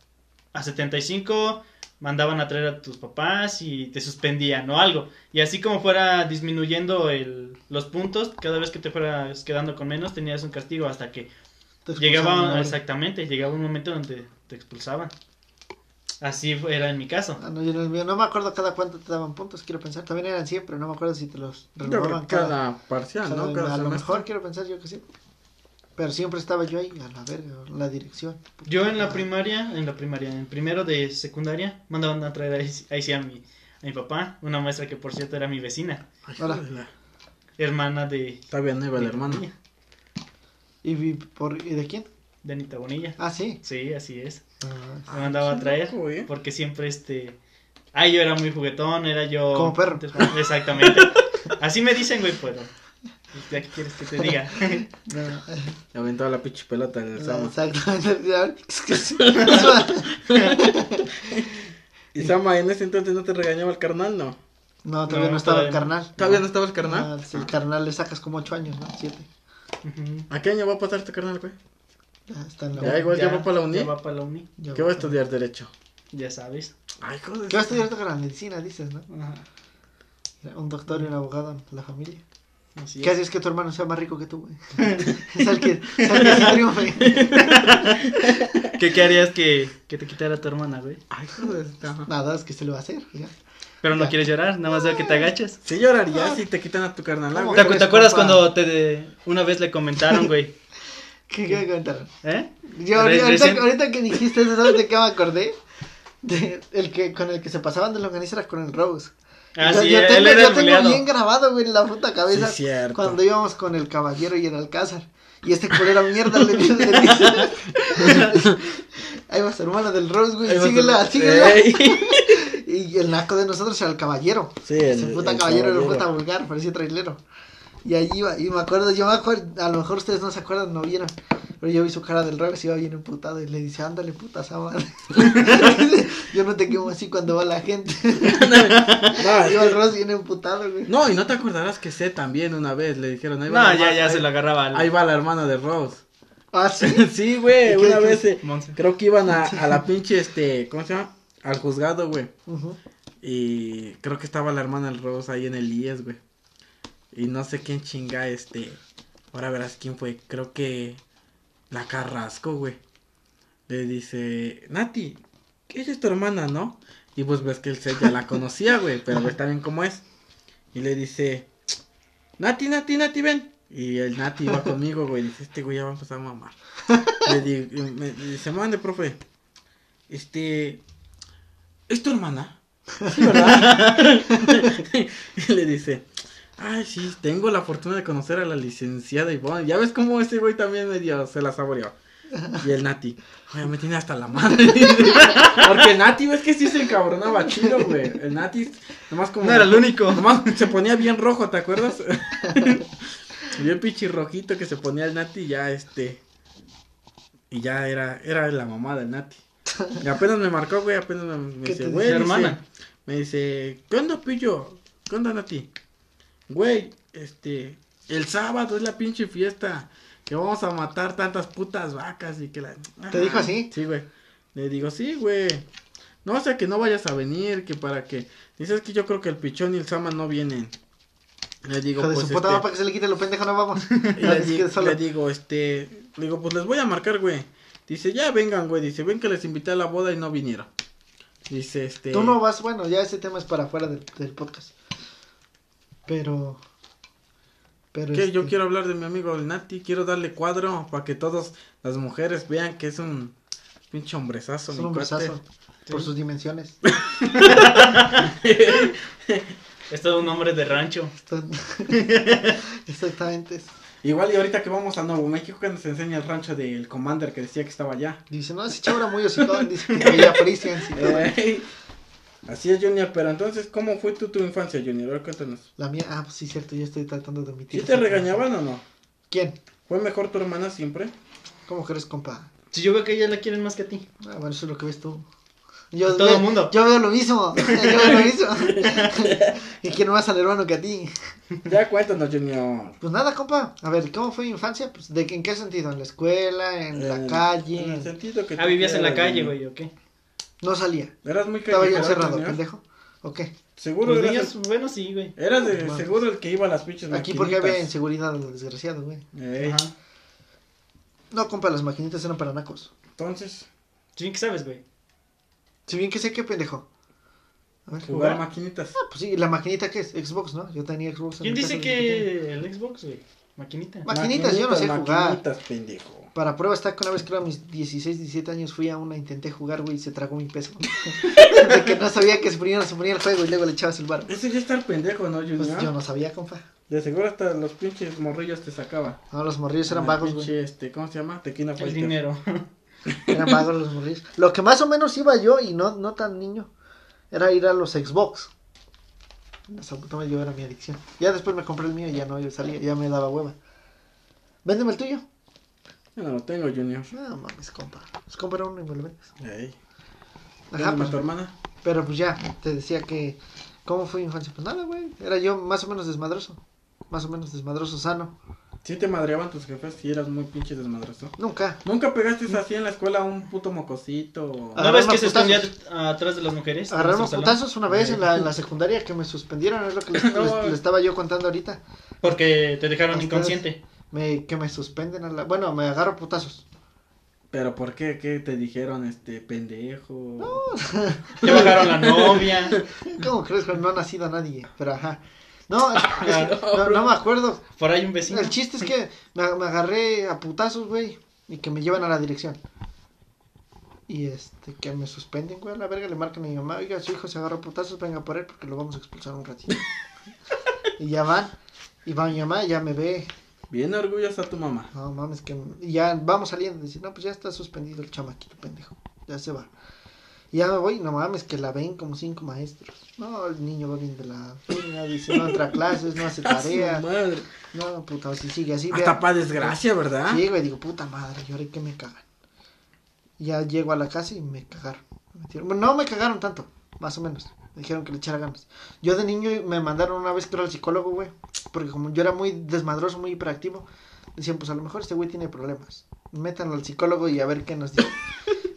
Speaker 2: a 75, mandaban a traer a tus papás y te suspendían o algo. Y así como fuera disminuyendo el, los puntos, cada vez que te fueras quedando con menos tenías un castigo hasta que llegaba, exactamente, llegaba un momento donde te expulsaban. Así era en mi caso.
Speaker 1: Ah, no, yo no, no, me acuerdo cada cuánto te daban puntos, quiero pensar. También eran siempre, no me acuerdo si te los
Speaker 3: renovaban cada, cada, parcial, ¿no?
Speaker 1: a lo mejor quiero pensar yo que sí. Pero siempre estaba yo ahí, a la verga, la dirección.
Speaker 2: Yo en la primaria, en la primaria, en primero de secundaria, mandaban a traer ahí, ahí sí a mi, a mi papá, una maestra que por cierto era mi vecina. Hola. Hermana de...
Speaker 3: Bien, iba la hermana.
Speaker 1: ¿Y, por, ¿Y de quién?
Speaker 2: De Anita Bonilla.
Speaker 1: Ah, sí.
Speaker 2: Sí, así es. Ah, Me mandaba a traer porque siempre este... Ah, yo era muy juguetón, era yo...
Speaker 1: Como perro.
Speaker 2: Exactamente. *laughs* Así me dicen, güey, pues. ¿Ya qué quieres que te diga? *laughs*
Speaker 3: no. Aventaba la pinche pelota en el Sama.
Speaker 1: Exactamente. *laughs* *laughs*
Speaker 3: ¿Y Sama en ese entonces no te regañaba el carnal, no?
Speaker 1: No, todavía no, estaba el carnal.
Speaker 3: ¿Todavía no estaba el carnal?
Speaker 1: Ah, el carnal le sacas como 8 años, ¿no? 7.
Speaker 3: ¿A qué año va a pasar este carnal, güey?
Speaker 1: Ya está en la
Speaker 3: Ya, igual ya, va para la uni.
Speaker 2: Ya va para la uni.
Speaker 3: ¿Qué va a estudiar? Derecho.
Speaker 2: Ya sabes.
Speaker 3: Ay, joder.
Speaker 1: ¿Qué va a estudiar carnal? Medicina, dices, ¿no? Ajá. Un doctor y un abogado en la familia. ¿Qué haces que tu hermano sea más rico que tú, güey? *laughs* es el que, es el que triunfe. *laughs*
Speaker 2: ¿Qué, ¿Qué harías que, que te quitara tu hermana, güey?
Speaker 1: Ay, joder. Nada, es que se lo va a hacer, ya.
Speaker 2: Pero no quieres llorar, nada más de que te agaches.
Speaker 3: Sí lloraría si te quitan a tu carnal,
Speaker 2: güey. ¿Te, acuerdas cuando te una vez le comentaron, güey? *laughs*
Speaker 1: ¿Qué, qué me comentaron?
Speaker 2: ¿Eh?
Speaker 1: Yo ahorita, ahorita, que dijiste eso, ¿sabes de qué me acordé? De el que con el que se pasaban de longaniza era con el Rose.
Speaker 2: Ah, sí,
Speaker 1: yo,
Speaker 2: tengo,
Speaker 1: yo tengo bien grabado, güey, en la puta cabeza. cuando íbamos con el caballero y el alcázar. Y este culero mierda le dice, le dice Ahí va su hermana del Rose, güey. Síguela, síguela. *laughs* y el naco de nosotros era el caballero.
Speaker 3: Sí, el,
Speaker 1: Ese puta caballero era puta vulgar, parecía trailero. Y allí iba, y me acuerdo, yo me acuerdo, a lo mejor ustedes no se acuerdan, no vieron, pero yo vi su cara del revés y iba bien emputado y le dice, ándale puta sábana. *laughs* yo no te quemo así cuando va la gente. *laughs* no, iba el Rose bien emputado, güey.
Speaker 3: No, y no te acordarás que sé también una vez, le dijeron,
Speaker 2: ahí va No, ya, ya se lo agarraba.
Speaker 3: Ahí va la hermana de Rose.
Speaker 1: Ah, *laughs* sí.
Speaker 3: sí, güey, una vez eh, creo que iban a, a la pinche, este, ¿cómo se llama? Al juzgado, güey. Y creo que estaba la hermana del Rose ahí en el IES, güey. Y no sé quién chinga, este. Ahora verás quién fue. Creo que. La Carrasco, güey. Le dice. Nati, ¿qué es tu hermana, no? Y pues ves que él ya la *laughs* conocía, güey. Pero ves también cómo es. Y le dice. Nati, Nati, Nati, ven. Y el Nati va *laughs* conmigo, güey. Dice, este güey ya va a empezar a mamar. *laughs* le, digo, me, dice, mande, profe. Este. ¿Es tu hermana? Sí, ¿verdad? y le dice, Ay, sí, tengo la fortuna de conocer a la licenciada Ivonne. Ya ves cómo ese güey también medio se la saboreó. Y el Nati, oye, me tiene hasta la madre. *laughs* Porque Nati, ves que sí se encabronaba chido, güey. El Nati, nomás como.
Speaker 2: No era el único.
Speaker 3: Nomás se ponía bien rojo, ¿te acuerdas? *laughs* bien pichirrojito que se ponía el Nati, ya este. Y ya era, era la mamá del Nati. Y apenas me marcó, güey, apenas me, me dice, güey. hermana. Me dice, ¿qué onda, pillo? ¿Qué onda, Nati? Güey, este, el sábado es la pinche fiesta, que vamos a matar tantas putas vacas y que la...
Speaker 1: ¿Te dijo así?
Speaker 3: Sí, güey. Le digo, sí, güey. No, o sea, que no vayas a venir, que para que... Dices que yo creo que el pichón y el sama no vienen. Le digo,
Speaker 1: pues, su puta este... para que se le quite lo pendejo, no vamos. *laughs* *laughs*
Speaker 3: le, digo, este... Le digo, pues les voy a marcar, güey. Dice, ya vengan, güey. Dice, ven que les invité a la boda y no vinieron. Dice, este...
Speaker 1: Tú no vas, bueno, ya ese tema es para afuera del podcast. Pero.
Speaker 3: Pero ¿Qué? Yo este quiero hablar de mi amigo el Nati. Quiero darle cuadro para que todas las mujeres vean que es un pinche hombrezazo.
Speaker 1: Es un hombrezazo. Por sus dimensiones. *laughs*
Speaker 2: es todo un hombre de rancho. *laughs*
Speaker 1: Exactamente.
Speaker 3: Igual y ahorita que vamos a Nuevo México que nos enseña el rancho del Commander que decía que estaba allá.
Speaker 1: Dice, no, ese chavo era muy ositón, dice que veía *laughs*
Speaker 3: Así es, Junior, pero entonces, ¿cómo fue tu, tu infancia, Junior? A ver, cuéntanos.
Speaker 1: La mía, ah, pues sí, cierto, yo estoy tratando de omitir.
Speaker 3: ¿Sí te regañaban o no?
Speaker 1: ¿Quién?
Speaker 3: ¿Fue mejor tu hermana siempre?
Speaker 1: ¿Cómo crees, compa?
Speaker 2: Si yo veo que ella la quieren más que a ti.
Speaker 1: Ah, bueno, eso es lo que ves tú. Yo,
Speaker 2: Todo el mundo.
Speaker 1: Yo veo lo mismo. *laughs* yo veo lo mismo. *laughs* y quiero más al hermano que a ti.
Speaker 3: Ya cuéntanos, Junior.
Speaker 1: Pues nada, compa. A ver, ¿cómo fue mi infancia? Pues, ¿de ¿En qué sentido? ¿En la escuela? ¿En la calle?
Speaker 3: En el sentido que.
Speaker 2: Ah, vivías en la calle, güey, ¿o qué?
Speaker 1: No salía.
Speaker 3: Eras muy
Speaker 1: Estaba encerrado,
Speaker 3: Junior.
Speaker 1: pendejo. ¿O qué?
Speaker 3: Seguro
Speaker 2: Los
Speaker 3: eras,
Speaker 2: bueno, sí, güey.
Speaker 3: eras de seguro el que iba a las pinches
Speaker 1: Aquí porque había inseguridad de los desgraciados, güey.
Speaker 3: Ey,
Speaker 2: Ajá.
Speaker 1: No, compa, las maquinitas eran para nacos.
Speaker 3: Entonces,
Speaker 2: Sí, ¿qué sabes, güey?
Speaker 1: Si bien que sé qué pendejo. A ver.
Speaker 3: jugar
Speaker 2: ¿Jugar?
Speaker 3: maquinitas.
Speaker 1: Ah, pues sí, la maquinita que es Xbox, ¿no? Yo tenía Xbox.
Speaker 2: ¿Quién dice que el Xbox, güey? Maquinita.
Speaker 1: Ma- Maquinitas, yo no sé jugar.
Speaker 3: Maquinitas, pendejo.
Speaker 1: Para prueba está que una vez creo a mis 16, 17 años fui a una, intenté jugar, güey, y se tragó mi peso. *laughs* de que no sabía que se ponía, se ponía el juego y luego le echabas el bar.
Speaker 3: Ese ya está el pendejo, ¿no, Junior?
Speaker 1: Pues yo no sabía, compa.
Speaker 3: De seguro hasta los pinches morrillos te sacaba.
Speaker 1: No, los morrillos eran vagos, güey.
Speaker 3: pinche, este, ¿cómo se llama? Tequila
Speaker 2: El
Speaker 3: Fighter.
Speaker 2: dinero. *laughs*
Speaker 1: Eran vagos los morrillos. Lo que más o menos iba yo, y no, no tan niño, era ir a los Xbox. Madre, yo era mi adicción. Ya después me compré el mío y ya no, yo salía, ya me daba hueva. Véndeme el tuyo.
Speaker 3: Yo no lo tengo, Junior.
Speaker 1: No mames, compa. Pues compra uno y me lo vendes.
Speaker 3: Ey.
Speaker 1: Ajá,
Speaker 3: Ajá,
Speaker 1: pues,
Speaker 3: tu hermana.
Speaker 1: pero pues ya, te decía que. ¿Cómo fue mi infancia? Pues nada, güey. Era yo más o menos desmadroso. Más o menos desmadroso, sano.
Speaker 3: Sí te madreaban tus jefes si eras muy pinche desmadroso.
Speaker 1: Nunca.
Speaker 3: ¿Nunca pegaste así en la escuela a un puto mocosito?
Speaker 2: ¿No ves que se escondía atrás de las mujeres?
Speaker 1: Agarraron
Speaker 2: salón?
Speaker 1: putazos una vez en la, en la *laughs* secundaria que me suspendieron, es lo que *laughs* les,
Speaker 2: No.
Speaker 1: les- les estaba yo contando ahorita.
Speaker 2: Porque te dejaron inconsciente.
Speaker 1: Me, que me suspenden a la... Bueno, me agarro putazos.
Speaker 3: ¿Pero por qué? ¿Qué te dijeron, este, pendejo?
Speaker 2: Te bajaron la *laughs* novia.
Speaker 1: ¿Cómo crees que no ha nacido nadie? Pero ajá. No, *laughs* que no, no me acuerdo.
Speaker 2: Por ahí un vecino.
Speaker 1: El chiste es que me, me agarré a putazos, güey. Y que me llevan a la dirección. Y este, que me suspenden, güey. A la verga le marcan a mi mamá. Oiga, su hijo se agarró a putazos, venga por él porque lo vamos a expulsar un ratito. *laughs* y ya van. Y va mi mamá, ya me ve.
Speaker 3: Bien orgullosa tu mamá.
Speaker 1: No mames, que. Y ya vamos saliendo. Dice, no, pues ya está suspendido el chamaquito, pendejo. Ya se va. Y ya me voy, no mames, que la ven como cinco maestros. No, el niño va bien de la fina, dice, no entra a clases, no hace *laughs* tarea.
Speaker 3: madre.
Speaker 1: No, puta, si sigue así.
Speaker 3: Hasta para desgracia, ¿verdad?
Speaker 1: Sí, güey, digo, puta madre, y ahora que me cagan. Ya llego a la casa y me cagaron. Me Bueno, no me cagaron tanto, más o menos. Me dijeron que le echara ganas. Yo de niño me mandaron una vez, creo, al psicólogo, güey. Porque como yo era muy desmadroso, muy hiperactivo, decían, pues a lo mejor este güey tiene problemas. Métanlo al psicólogo y a ver qué nos dice.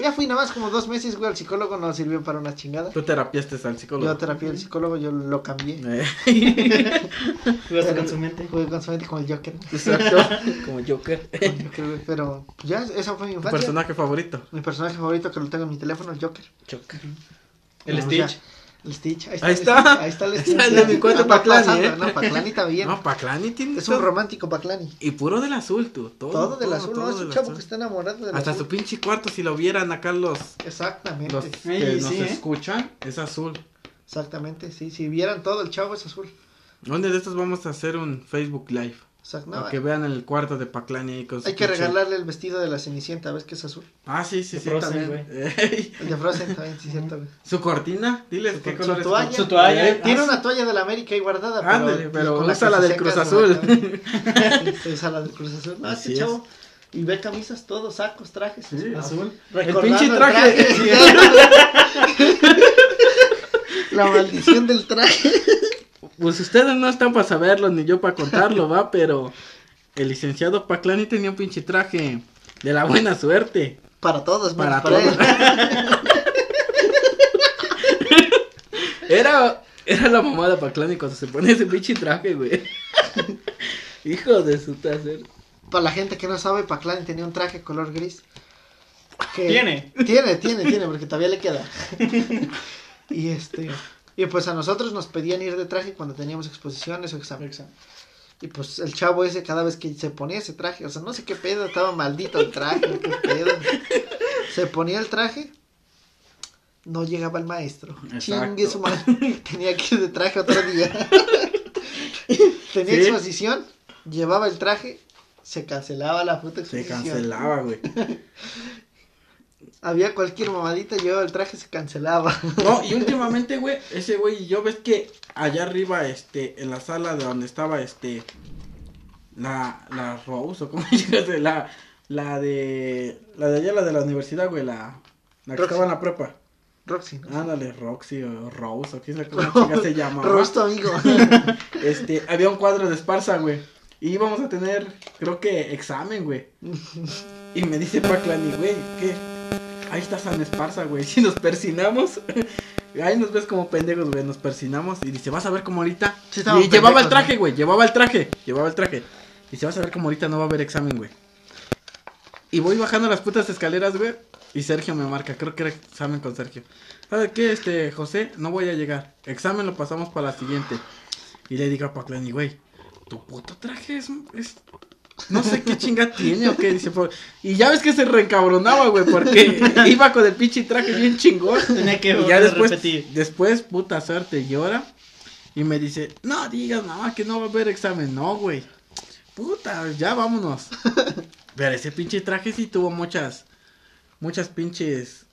Speaker 1: Ya fui nada más como dos meses, güey, al psicólogo, no sirvió para una chingada.
Speaker 3: Tú terapiaste al psicólogo.
Speaker 1: Yo terapia del psicólogo, yo lo cambié.
Speaker 3: Eh, *laughs*
Speaker 2: Jugaste con su mente.
Speaker 1: Fue con su mente como el Joker.
Speaker 3: Exacto. *laughs* Como Joker.
Speaker 1: Como Joker, güey, Pero pues, ya, esa fue mi
Speaker 3: Tu
Speaker 1: infancia.
Speaker 3: personaje favorito.
Speaker 1: Mi personaje favorito que lo tengo en mi teléfono, el Joker.
Speaker 3: Joker.
Speaker 2: El Stitch.
Speaker 1: o sea, el Stitch. Ahí
Speaker 3: Ahí
Speaker 1: el
Speaker 3: está.
Speaker 1: Stitch, Ahí está el
Speaker 3: Ahí *laughs*
Speaker 1: Stitch.
Speaker 3: está el de mi
Speaker 1: Anda
Speaker 3: Paclani,
Speaker 1: pasando,
Speaker 3: ¿eh?
Speaker 1: No, Paclani está bien.
Speaker 3: No, Paclani tiene
Speaker 1: es un
Speaker 3: todo.
Speaker 1: romántico Paclani.
Speaker 3: Y puro del azul, tú. Todo,
Speaker 1: Todo, del azul,
Speaker 3: todo
Speaker 1: no, es un chavo
Speaker 3: azul.
Speaker 1: que está enamorado del
Speaker 3: Hasta
Speaker 1: azul.
Speaker 3: su pinche cuarto, si lo vieran acá los,
Speaker 1: Exactamente.
Speaker 3: los
Speaker 2: Sí,
Speaker 3: que nos
Speaker 2: sí, ¿eh?
Speaker 3: escuchan, es azul.
Speaker 1: Exactamente, sí. Si vieran todo, el chavo es azul.
Speaker 3: ¿Dónde de estos vamos a hacer un Facebook Live?
Speaker 1: Exacto.
Speaker 3: Para
Speaker 1: No,
Speaker 3: que vean el cuarto de Paclani ahí con su
Speaker 1: hay que
Speaker 3: pinche-
Speaker 1: regalarle el vestido de la Cenicienta, ¿ves que es azul?
Speaker 3: Ah, sí, sí,
Speaker 2: De
Speaker 3: sí,
Speaker 2: Frozen,
Speaker 3: también. Ey,
Speaker 1: El de Frozen también, sí, cierto. güey.
Speaker 3: Su cortina, diles
Speaker 1: Su-
Speaker 3: qué
Speaker 1: su
Speaker 3: color es.
Speaker 1: toalla.
Speaker 2: Su toalla.
Speaker 3: Eh,
Speaker 1: Tiene
Speaker 3: ah,
Speaker 1: una toalla de la América ahí guardada, pero,
Speaker 3: Ándale, pero
Speaker 1: con
Speaker 3: usa
Speaker 1: que
Speaker 3: la
Speaker 1: se
Speaker 3: del
Speaker 1: seca
Speaker 3: Cruz Azul. *laughs*
Speaker 1: Sí, usa la del Cruz Azul. No,
Speaker 3: Así
Speaker 1: este
Speaker 3: es.
Speaker 1: chavo. Y ve camisas, todos, sacos, trajes.
Speaker 3: Sí,
Speaker 2: Azul.
Speaker 1: Recordando
Speaker 3: pinche
Speaker 1: el
Speaker 3: traje. *laughs*
Speaker 1: la maldición del traje.
Speaker 3: Pues ustedes no están para saberlo, ni yo para contarlo, *laughs* va, pero el licenciado Paclani tenía un pinche traje de la buena suerte.
Speaker 1: Para todos,
Speaker 3: Para
Speaker 1: para,
Speaker 3: todos.
Speaker 1: él. *laughs*
Speaker 3: Era, era la mamá de Paclani cuando se pone ese pinche traje, güey. *laughs* Hijo de su taser.
Speaker 1: Para la gente que no sabe, Paclani tenía un traje color gris. que-
Speaker 2: Tiene.
Speaker 1: Tiene, tiene, tiene, porque todavía le queda. y este. Y pues a nosotros nos pedían ir de traje cuando teníamos exposiciones o exámenes. Y pues el chavo ese cada vez que se ponía ese traje, o sea, no sé qué pedo, estaba maldito el traje, qué pedo. Se ponía el traje, no llegaba el maestro. Chingue su madre. Tenía que ir de traje otro día. Tenía
Speaker 3: Sí.
Speaker 1: exposición, llevaba el traje, se cancelaba la puta
Speaker 3: Se
Speaker 1: exposición.
Speaker 3: cancelaba, güey.
Speaker 1: Había cualquier mamadita, llevaba el traje, se cancelaba. *laughs*
Speaker 3: No, y últimamente, güey, ese güey, yo ves que allá arriba, este, en la sala de donde estaba, este, la, la Rose, o cómo *laughs* se la, la de, la de allá, la de la universidad, güey, la, la que
Speaker 1: Roxy.
Speaker 3: estaba en la prepa.
Speaker 1: Roxy, ¿no?
Speaker 3: Ándale, Roxy o Rose, o quién sabe cómo chinga se llama.
Speaker 1: Rosto, amigo. *laughs*
Speaker 3: Este, había un cuadro de Esparza, güey. Y íbamos a tener, creo que, examen, güey. Y me dice Paclani, güey, ¿qué? Ahí está San Esparza, güey. *laughs* Si nos persinamos, ahí nos ves como pendejos, güey. Nos persinamos y dice, vas a ver cómo ahorita. y llevaba el traje, güey. Llevaba el traje, llevaba el traje. Y dice, vas a ver cómo ahorita no va a haber examen, güey. Y voy bajando las putas escaleras, güey. Y Sergio me marca, creo que era examen con Sergio. ¿Sabe qué, este, José? No voy a llegar. Examen lo pasamos para la siguiente. Y le digo a Paclani, güey, tu puto traje es, es no sé qué chinga tiene o qué, dice. Y ya ves que se reencabronaba, güey, porque *laughs* iba con el pinche traje bien chingón. Tenía que y ya después, repetir. después, puta suerte, llora. Y me dice, no digas nada, que no va a haber examen. No, güey. Puta, ya vámonos. *laughs* Pero ese pinche traje sí tuvo muchas, muchas pinches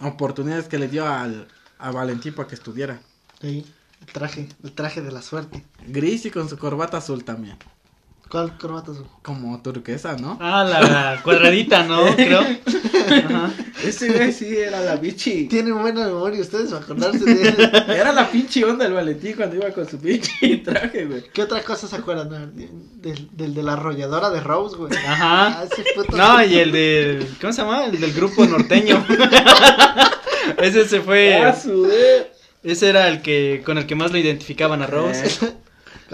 Speaker 3: oportunidades que le dio al, a Valentín para que estudiara.
Speaker 1: Sí, el traje, el traje de la suerte.
Speaker 3: Gris y con su corbata azul también.
Speaker 1: ¿Cuál corbata azul?
Speaker 3: Como turquesa, ¿no?
Speaker 2: Ah, la cuadradita, ¿no? *laughs* Creo.
Speaker 3: Ajá. Ese güey sí era la bichi.
Speaker 1: Tienen buena memoria ustedes a acordarse de él. *laughs*
Speaker 3: Era la pinche onda del Valentín cuando iba con su pinche traje, güey.
Speaker 1: ¿Qué otra cosa se acuerdan? Del, del, de la arrolladora de Rose, güey.
Speaker 2: Ajá. Ah, no, y el del. ¿Cómo se llama? El del grupo norteño. *laughs* ese se fue. Ah, su, ese era el que con el que más lo identificaban a Rose. Eh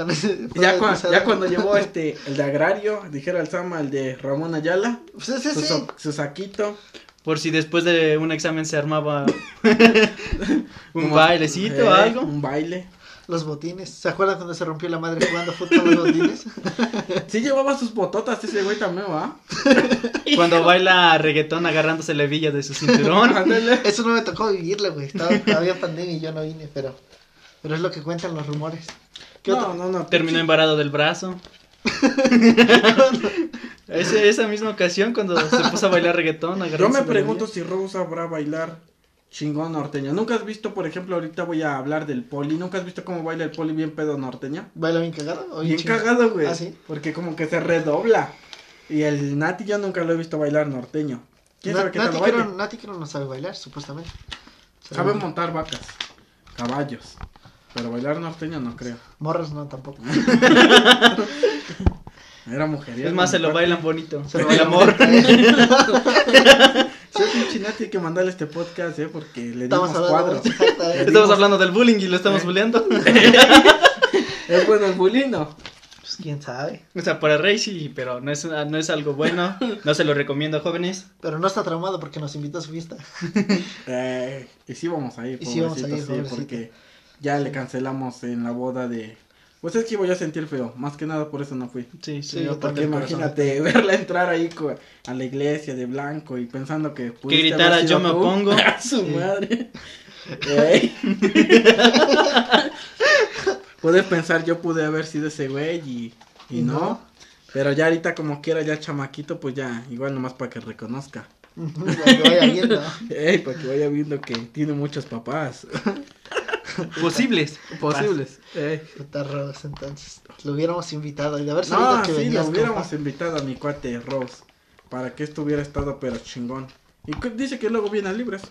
Speaker 2: *laughs*
Speaker 3: ya, ya cuando llevó *laughs* este, el de agrario, dijera el Sama, el de Ramón Ayala,
Speaker 1: pues
Speaker 3: su, saquito.
Speaker 2: Por si después de un examen se armaba *laughs* un bailecito o eh, algo.
Speaker 3: Un baile.
Speaker 1: Los botines. ¿Se acuerdan cuando se rompió la madre jugando fútbol los botines?
Speaker 3: sí llevaba sus bototas ese güey también, ¿va?
Speaker 2: Cuando baila reggaetón agarrándose la hebilla de su cinturón.
Speaker 1: Eso no me tocó vivirlo, güey. Estaba, había pandemia y yo no vine, pero, pero es lo que cuentan los rumores.
Speaker 2: No, no, no. Terminó embarado del brazo. *laughs* esa misma ocasión cuando se puso a bailar reggaetón.
Speaker 3: Yo me pregunto si Rose sabrá bailar chingón norteño. ¿Nunca has visto, por ejemplo, ahorita voy a hablar del poli? ¿Nunca has visto cómo baila el poli bien pedo norteño?
Speaker 1: ¿Baila bien cagado?
Speaker 3: bien, cagado, güey. ¿Ah, sí? Porque como que se redobla. Y el Nati yo nunca lo he visto bailar norteño.
Speaker 1: ¿Quién sabe qué Nati, tal Nati no sabe bailar, supuestamente.
Speaker 3: Sabe montar vacas, caballos. Pero bailar norteño no creo.
Speaker 1: Morras no tampoco. *laughs*
Speaker 3: Era mujer.
Speaker 2: Es más, se lo bailan bonito. Se lo bailan amor.
Speaker 3: Sí, hay que mandarle este podcast, ¿eh? Porque le dimos cuadro.
Speaker 2: Estamos hablando del bullying y lo estamos bulleando. *laughs*
Speaker 3: ¿Es bueno el bullying no?
Speaker 1: Pues quién sabe.
Speaker 2: O sea, para Rey sí, pero no es, no es algo bueno. No se lo recomiendo, jóvenes.
Speaker 1: Pero no está traumado porque nos invitó a su fiesta. *laughs*
Speaker 3: Eh, y sí vamos a ir. Y sí vamos a ir, sí, porque ya le cancelamos en la boda de... Pues es que iba a sentir feo, más que nada por eso no fui.
Speaker 2: Sí, sí,
Speaker 3: porque imagínate *laughs* verla entrar ahí a la iglesia de blanco y pensando que...
Speaker 2: Que gritara yo me opongo. *laughs*
Speaker 3: A su madre. *laughs* Puedes pensar, yo pude haber sido ese güey y, y, no? Pero ya ahorita como quiera, ya chamaquito, pues ya, igual nomás para que reconozca.
Speaker 1: para que vaya viendo.
Speaker 3: Ey, para que vaya viendo que tiene muchos papás. *laughs*
Speaker 2: Posibles.
Speaker 3: Posibles.
Speaker 1: Eh. Rose, entonces. Lo hubiéramos invitado. Y de haber sabido no, que sí,
Speaker 3: lo hubiéramos invitado a mi cuate Rose. Para que esto hubiera estado pero chingón. Y dice que luego viene a libres.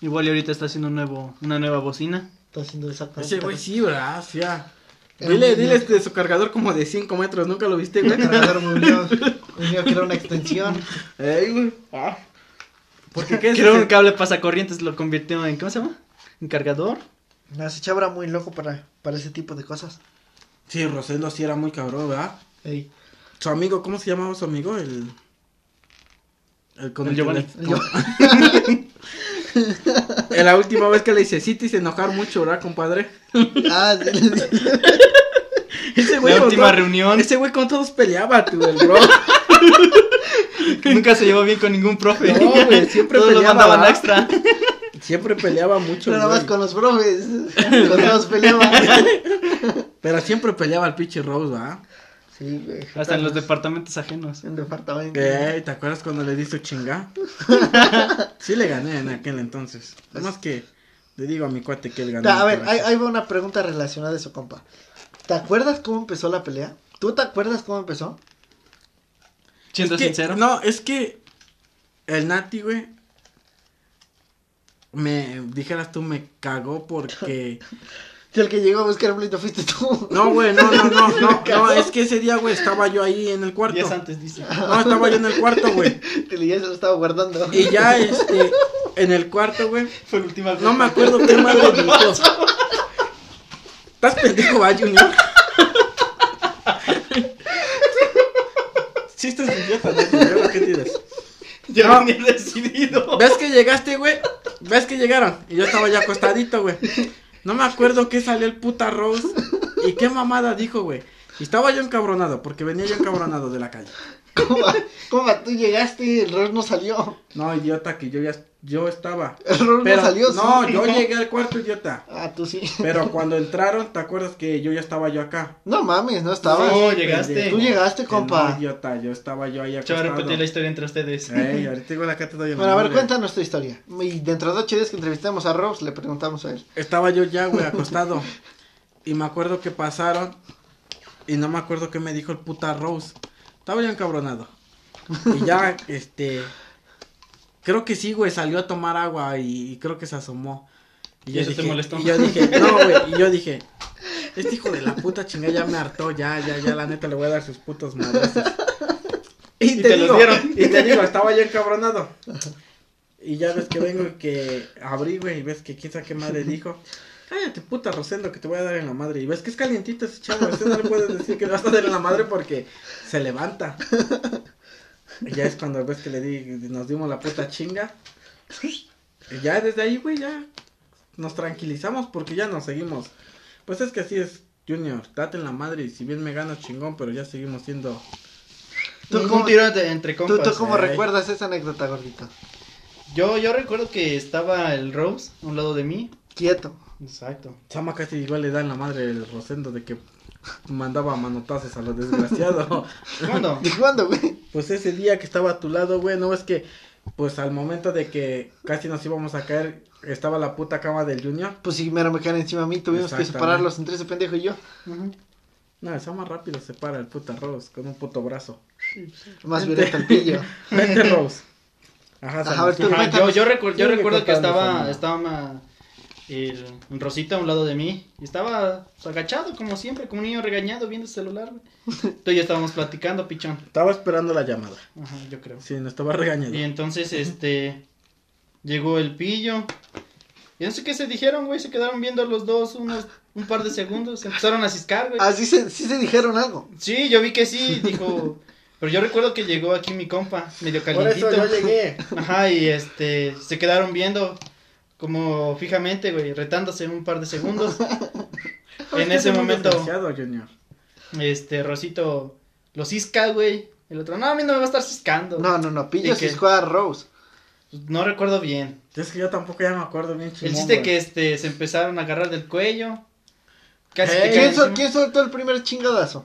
Speaker 2: Igual y ahorita está haciendo un nuevo, una nueva bocina.
Speaker 1: Está haciendo exactamente.
Speaker 3: Ese güey sí, ¿verdad? Ya. Dile, dile este, su cargador como de 5 metros, ¿nunca lo viste, güey? *laughs*
Speaker 1: cargador muy mío, *laughs* que era una extensión.
Speaker 3: Ey, güey. Ah.
Speaker 2: Porque qué es Creo un cable pasacorrientes lo convirtió en, ¿cómo se llama? ¿En cargador?
Speaker 1: Ese chavo era muy loco para, para ese tipo de cosas.
Speaker 3: Sí, Rosendo sí era muy cabrón, ¿verdad? Su amigo, ¿cómo se llamaba su amigo? El.
Speaker 2: El con el, Giovanni. *laughs*
Speaker 3: la última vez que le hice sí te hice enojar mucho, ¿verdad, compadre? Ah, sí. *laughs*
Speaker 2: ese güey la última reunión.
Speaker 3: Ese güey con todos peleaba, tú, el bro. *laughs*
Speaker 2: Nunca se llevó bien con ningún profe.
Speaker 3: No, güey, siempre
Speaker 2: todos peleaba. lo mandaban extra.
Speaker 3: Siempre peleaba mucho.
Speaker 1: Nada más con los profes. *laughs* Con todos peleaba.
Speaker 3: Pero siempre peleaba el pinche Rose, ¿va?
Speaker 1: Sí, güey.
Speaker 2: Hasta en los departamentos ajenos.
Speaker 1: En departamentos.
Speaker 3: ¿te acuerdas cuando le di su chinga? *laughs* sí le gané en aquel entonces. Además que le digo a mi cuate que él ganó.
Speaker 1: A ver, ahí va una pregunta relacionada a eso, compa. ¿Te acuerdas cómo empezó la pelea? ¿Tú te acuerdas cómo empezó?
Speaker 2: Siendo sincero.
Speaker 3: No, es que el Nati, güey, me dijeras tú me cagó porque *laughs*
Speaker 1: Si el que llegó a buscar el pleito fuiste tú.
Speaker 3: No, güey, no, no, no, *laughs* no, no, es que ese día, güey, estaba yo ahí en el cuarto.
Speaker 2: Días antes, dice.
Speaker 3: No, estaba yo en el cuarto, güey.
Speaker 1: Que ya se lo estaba guardando.
Speaker 3: Y ya, este, en el cuarto, güey.
Speaker 2: Fue la última
Speaker 3: No me acuerdo qué madre dijo. ¿Estás pendejo, va, Junior? Sí, estás idiota, ¿no? ¿Qué tienes?
Speaker 2: Ya
Speaker 3: No.
Speaker 2: venía decidido.
Speaker 3: ¿Ves que llegaste, güey? ¿Ves que llegaron? Y yo estaba ya acostadito, güey. No me acuerdo qué salió el puta Rose y qué mamada dijo, güey. Y estaba yo encabronado, porque venía yo encabronado de la calle.
Speaker 1: ¿Cómo? ¿Cómo? Tú llegaste y el rol no salió.
Speaker 3: No, idiota, que yo ya yo estaba.
Speaker 1: El rol
Speaker 3: Pero,
Speaker 1: no salió.
Speaker 3: no,
Speaker 1: sí.
Speaker 3: yo llegué al cuarto, idiota.
Speaker 1: Ah, tú sí.
Speaker 3: Pero cuando entraron, ¿te acuerdas que yo ya estaba yo acá?
Speaker 1: No mames, no estabas.
Speaker 2: No, llegaste.
Speaker 1: Tú llegaste, compa.
Speaker 3: No, idiota, yo estaba yo ahí
Speaker 2: Yo voy a repetir la historia entre ustedes.
Speaker 3: Ey, ahorita igual acá te doy el
Speaker 1: Bueno, a ver, cuéntanos tu historia. Y dentro de ocho días que entrevistamos a Rose, le preguntamos a él.
Speaker 3: Estaba yo ya, güey, acostado. y me acuerdo que pasaron. Y no me acuerdo qué me dijo el puta Rose. Estaba yo encabronado. Y ya, *laughs* este. Creo que sí, güey, salió a tomar agua y, y creo que se asomó.
Speaker 2: ¿Y
Speaker 3: yo
Speaker 2: eso te
Speaker 3: dije-
Speaker 2: molestó?
Speaker 3: Y yo dije, no, güey, y yo dije, *laughs* este hijo de la puta chingada ya me hartó, ya, ya, ya, la neta le voy a dar sus putos madrazos. Y,
Speaker 2: Y
Speaker 3: te,
Speaker 2: te los dieron.
Speaker 3: y te digo, estaba yo encabronado. Y ya ves que vengo y que abrí, güey, y ves que quién sabe qué madre dijo. Cállate, puta Rosendo, que te voy a dar en la madre. Y ves que es calientito ese chavo. Usted no le puedes decir que le vas a dar en la madre porque se levanta. Y ya es cuando ves que le di, nos dimos la puta chinga. Y ya desde ahí, güey, ya nos tranquilizamos porque ya nos seguimos. Pues es que así es, Junior. Date en la madre y si bien me ganas chingón, pero ya seguimos siendo.
Speaker 1: ¿Tú
Speaker 2: un,
Speaker 1: cómo-
Speaker 2: un tiro de- entre
Speaker 1: ¿Tú,
Speaker 2: compas.
Speaker 1: tú cómo
Speaker 3: eh.
Speaker 1: recuerdas esa anécdota, gordito?
Speaker 2: Yo, yo recuerdo que estaba el Rose a un lado de mí.
Speaker 1: Quieto.
Speaker 2: Exacto.
Speaker 3: Chama casi igual le da en la madre el Rosendo de que mandaba manotazos a lo desgraciado. *laughs*
Speaker 2: ¿Cuándo?
Speaker 1: ¿De cuándo, güey?
Speaker 3: Pues ese día que estaba a tu lado, güey, no es que, pues al momento de que casi nos íbamos a caer, estaba la puta cama del Junior.
Speaker 1: Pues si mero me caen encima a mí, tuvimos que separarlos entre ese pendejo y yo.
Speaker 3: No, eso más rápido se para el puta Rose con un puto brazo.
Speaker 1: Más violento el pillo. *laughs*
Speaker 3: Vente, Rose. Ajá,
Speaker 1: Ajá, a ver, tú-
Speaker 2: Ajá, yo, yo, yo recuerdo que estaba, estaba el Rosita a un lado de mí y estaba pues, agachado como siempre, como un niño regañado viendo el celular, güey. Entonces ya estábamos platicando, pichón.
Speaker 3: Estaba esperando la llamada.
Speaker 2: Ajá, yo creo.
Speaker 3: Sí, no estaba regañando.
Speaker 2: Y entonces, este, llegó el pillo. Y no sé qué se dijeron, güey, se quedaron viendo los dos unos, un par de segundos, se empezaron a ciscar, güey.
Speaker 1: Ah, sí se, sí se dijeron algo.
Speaker 2: Sí, yo vi que sí, dijo, pero yo recuerdo que llegó aquí mi compa, medio
Speaker 3: Por
Speaker 2: calientito.
Speaker 3: eso yo llegué.
Speaker 2: Ajá, y este, se quedaron viendo como fijamente, güey, retándose un par de segundos. *laughs* en ese momento,
Speaker 3: Junior.
Speaker 2: este, Rosito lo cisca, güey. El otro, no, a mí no me va a estar ciscando.
Speaker 1: No, no, no. Pillo ciscó a Rose.
Speaker 2: No recuerdo bien.
Speaker 3: Es que yo tampoco ya me acuerdo bien chingón,
Speaker 2: El chiste que este, se empezaron a agarrar del cuello. Casi
Speaker 3: Eh,
Speaker 2: te caen
Speaker 1: ¿Quién, sol-
Speaker 2: encima.
Speaker 1: quién soltó el primer chingadazo?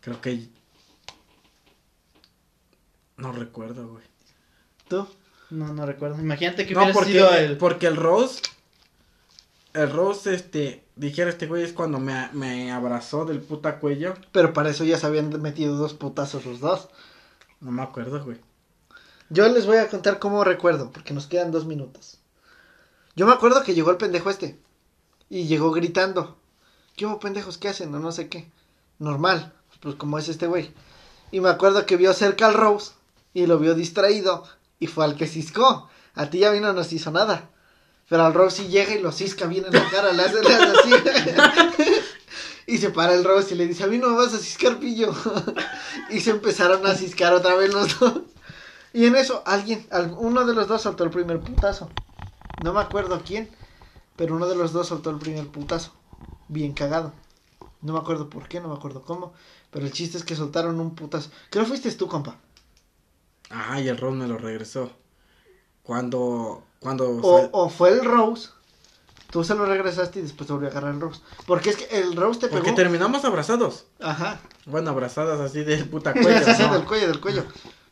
Speaker 3: Creo que... No recuerdo, güey.
Speaker 1: ¿Tú?
Speaker 2: No, no recuerdo. Imagínate que
Speaker 3: No,
Speaker 2: hubiera
Speaker 3: porque,
Speaker 2: sido el...
Speaker 3: porque el Rose, el Rose, este, dijera este güey es cuando me, me abrazó del puta cuello.
Speaker 1: Pero para eso ya se habían metido dos putazos los dos.
Speaker 3: No me acuerdo, güey.
Speaker 1: Yo les voy a contar cómo recuerdo, porque nos quedan dos minutos. Yo me acuerdo que llegó el pendejo este. Y llegó gritando. ¿Qué hubo pendejos? ¿Qué hacen? O no sé qué. Normal. Pues como es este güey. Y me acuerdo que vio cerca al Rose. Y lo vio distraído. Y fue al que ciscó. A ti ya vino no nos hizo nada. Pero al Rose sí llega y lo cisca bien en la cara. Le hace, le así. *laughs* y se para el Rose y le dice, a mí no me vas a ciscar, pillo. *laughs* y se empezaron a ciscar otra vez los dos. Y en eso, alguien, al- uno de los dos soltó el primer putazo. No me acuerdo quién, pero uno de los dos soltó el primer putazo. Bien cagado. No me acuerdo por qué, no me acuerdo cómo. Pero el chiste es que soltaron un putazo. Creo fuiste tú, compa.
Speaker 3: Ah, y el Rose me lo regresó. Cuando, cuando...
Speaker 1: O,
Speaker 3: sal-
Speaker 1: o fue el Rose. Tú se lo regresaste y después te volvió a agarrar el Rose. Porque es que el Rose te pegó.
Speaker 3: Porque terminamos abrazados.
Speaker 1: Ajá.
Speaker 3: Bueno, abrazadas así del puta *laughs* cuello.
Speaker 1: Sí, sí,
Speaker 3: ¿no?
Speaker 1: del cuello, del cuello.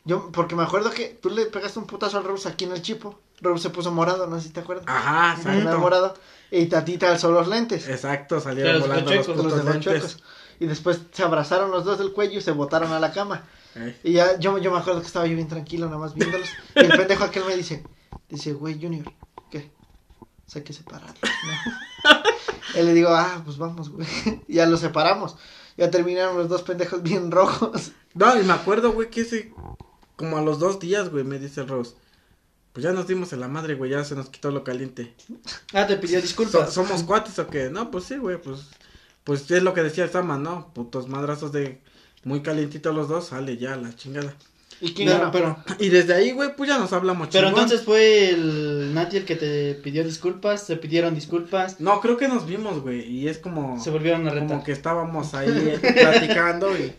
Speaker 1: Yo, porque me acuerdo que tú le pegaste un putazo al Rose aquí en el chipo. Rose se puso morado, no sé si te acuerdas.
Speaker 3: Ajá, exacto.
Speaker 1: morado. Y Tatita alzó los lentes.
Speaker 3: Exacto, salieron volando los
Speaker 1: los
Speaker 3: putos
Speaker 1: de los
Speaker 3: lentes.
Speaker 1: chuecos. Y después se abrazaron los dos del cuello y se botaron a la cama.
Speaker 3: Ey.
Speaker 1: Y ya, yo, yo me acuerdo que estaba yo bien tranquilo, nada más viéndolos. Y el pendejo aquel me dice, dice, güey, Junior, ¿qué? O sea, hay que separarlos, ¿no? *laughs* Y le digo, ah, pues vamos, güey. Y ya los separamos. Ya terminaron los dos pendejos bien rojos.
Speaker 3: No, y me acuerdo, güey, que ese, como a los dos días, güey, me dice el Rose. Pues ya nos dimos en la madre, güey, ya se nos quitó lo caliente.
Speaker 2: Ah, te pidió disculpas.
Speaker 3: ¿Somos cuates o qué? No, pues sí, güey, pues, pues es lo que decía el Sama, ¿no? Putos madrazos de muy calientitos los dos, sale ya la chingada.
Speaker 1: ¿Y quién ganó?
Speaker 3: Pero, y desde ahí, güey, pues ya nos hablamos
Speaker 2: Pero
Speaker 3: chingón.
Speaker 2: entonces fue el Nati el que te pidió disculpas, se pidieron disculpas,
Speaker 3: No, creo que nos vimos, güey, y es como...
Speaker 2: se volvieron a
Speaker 3: Como
Speaker 2: retar.
Speaker 3: que estábamos ahí *laughs* platicando y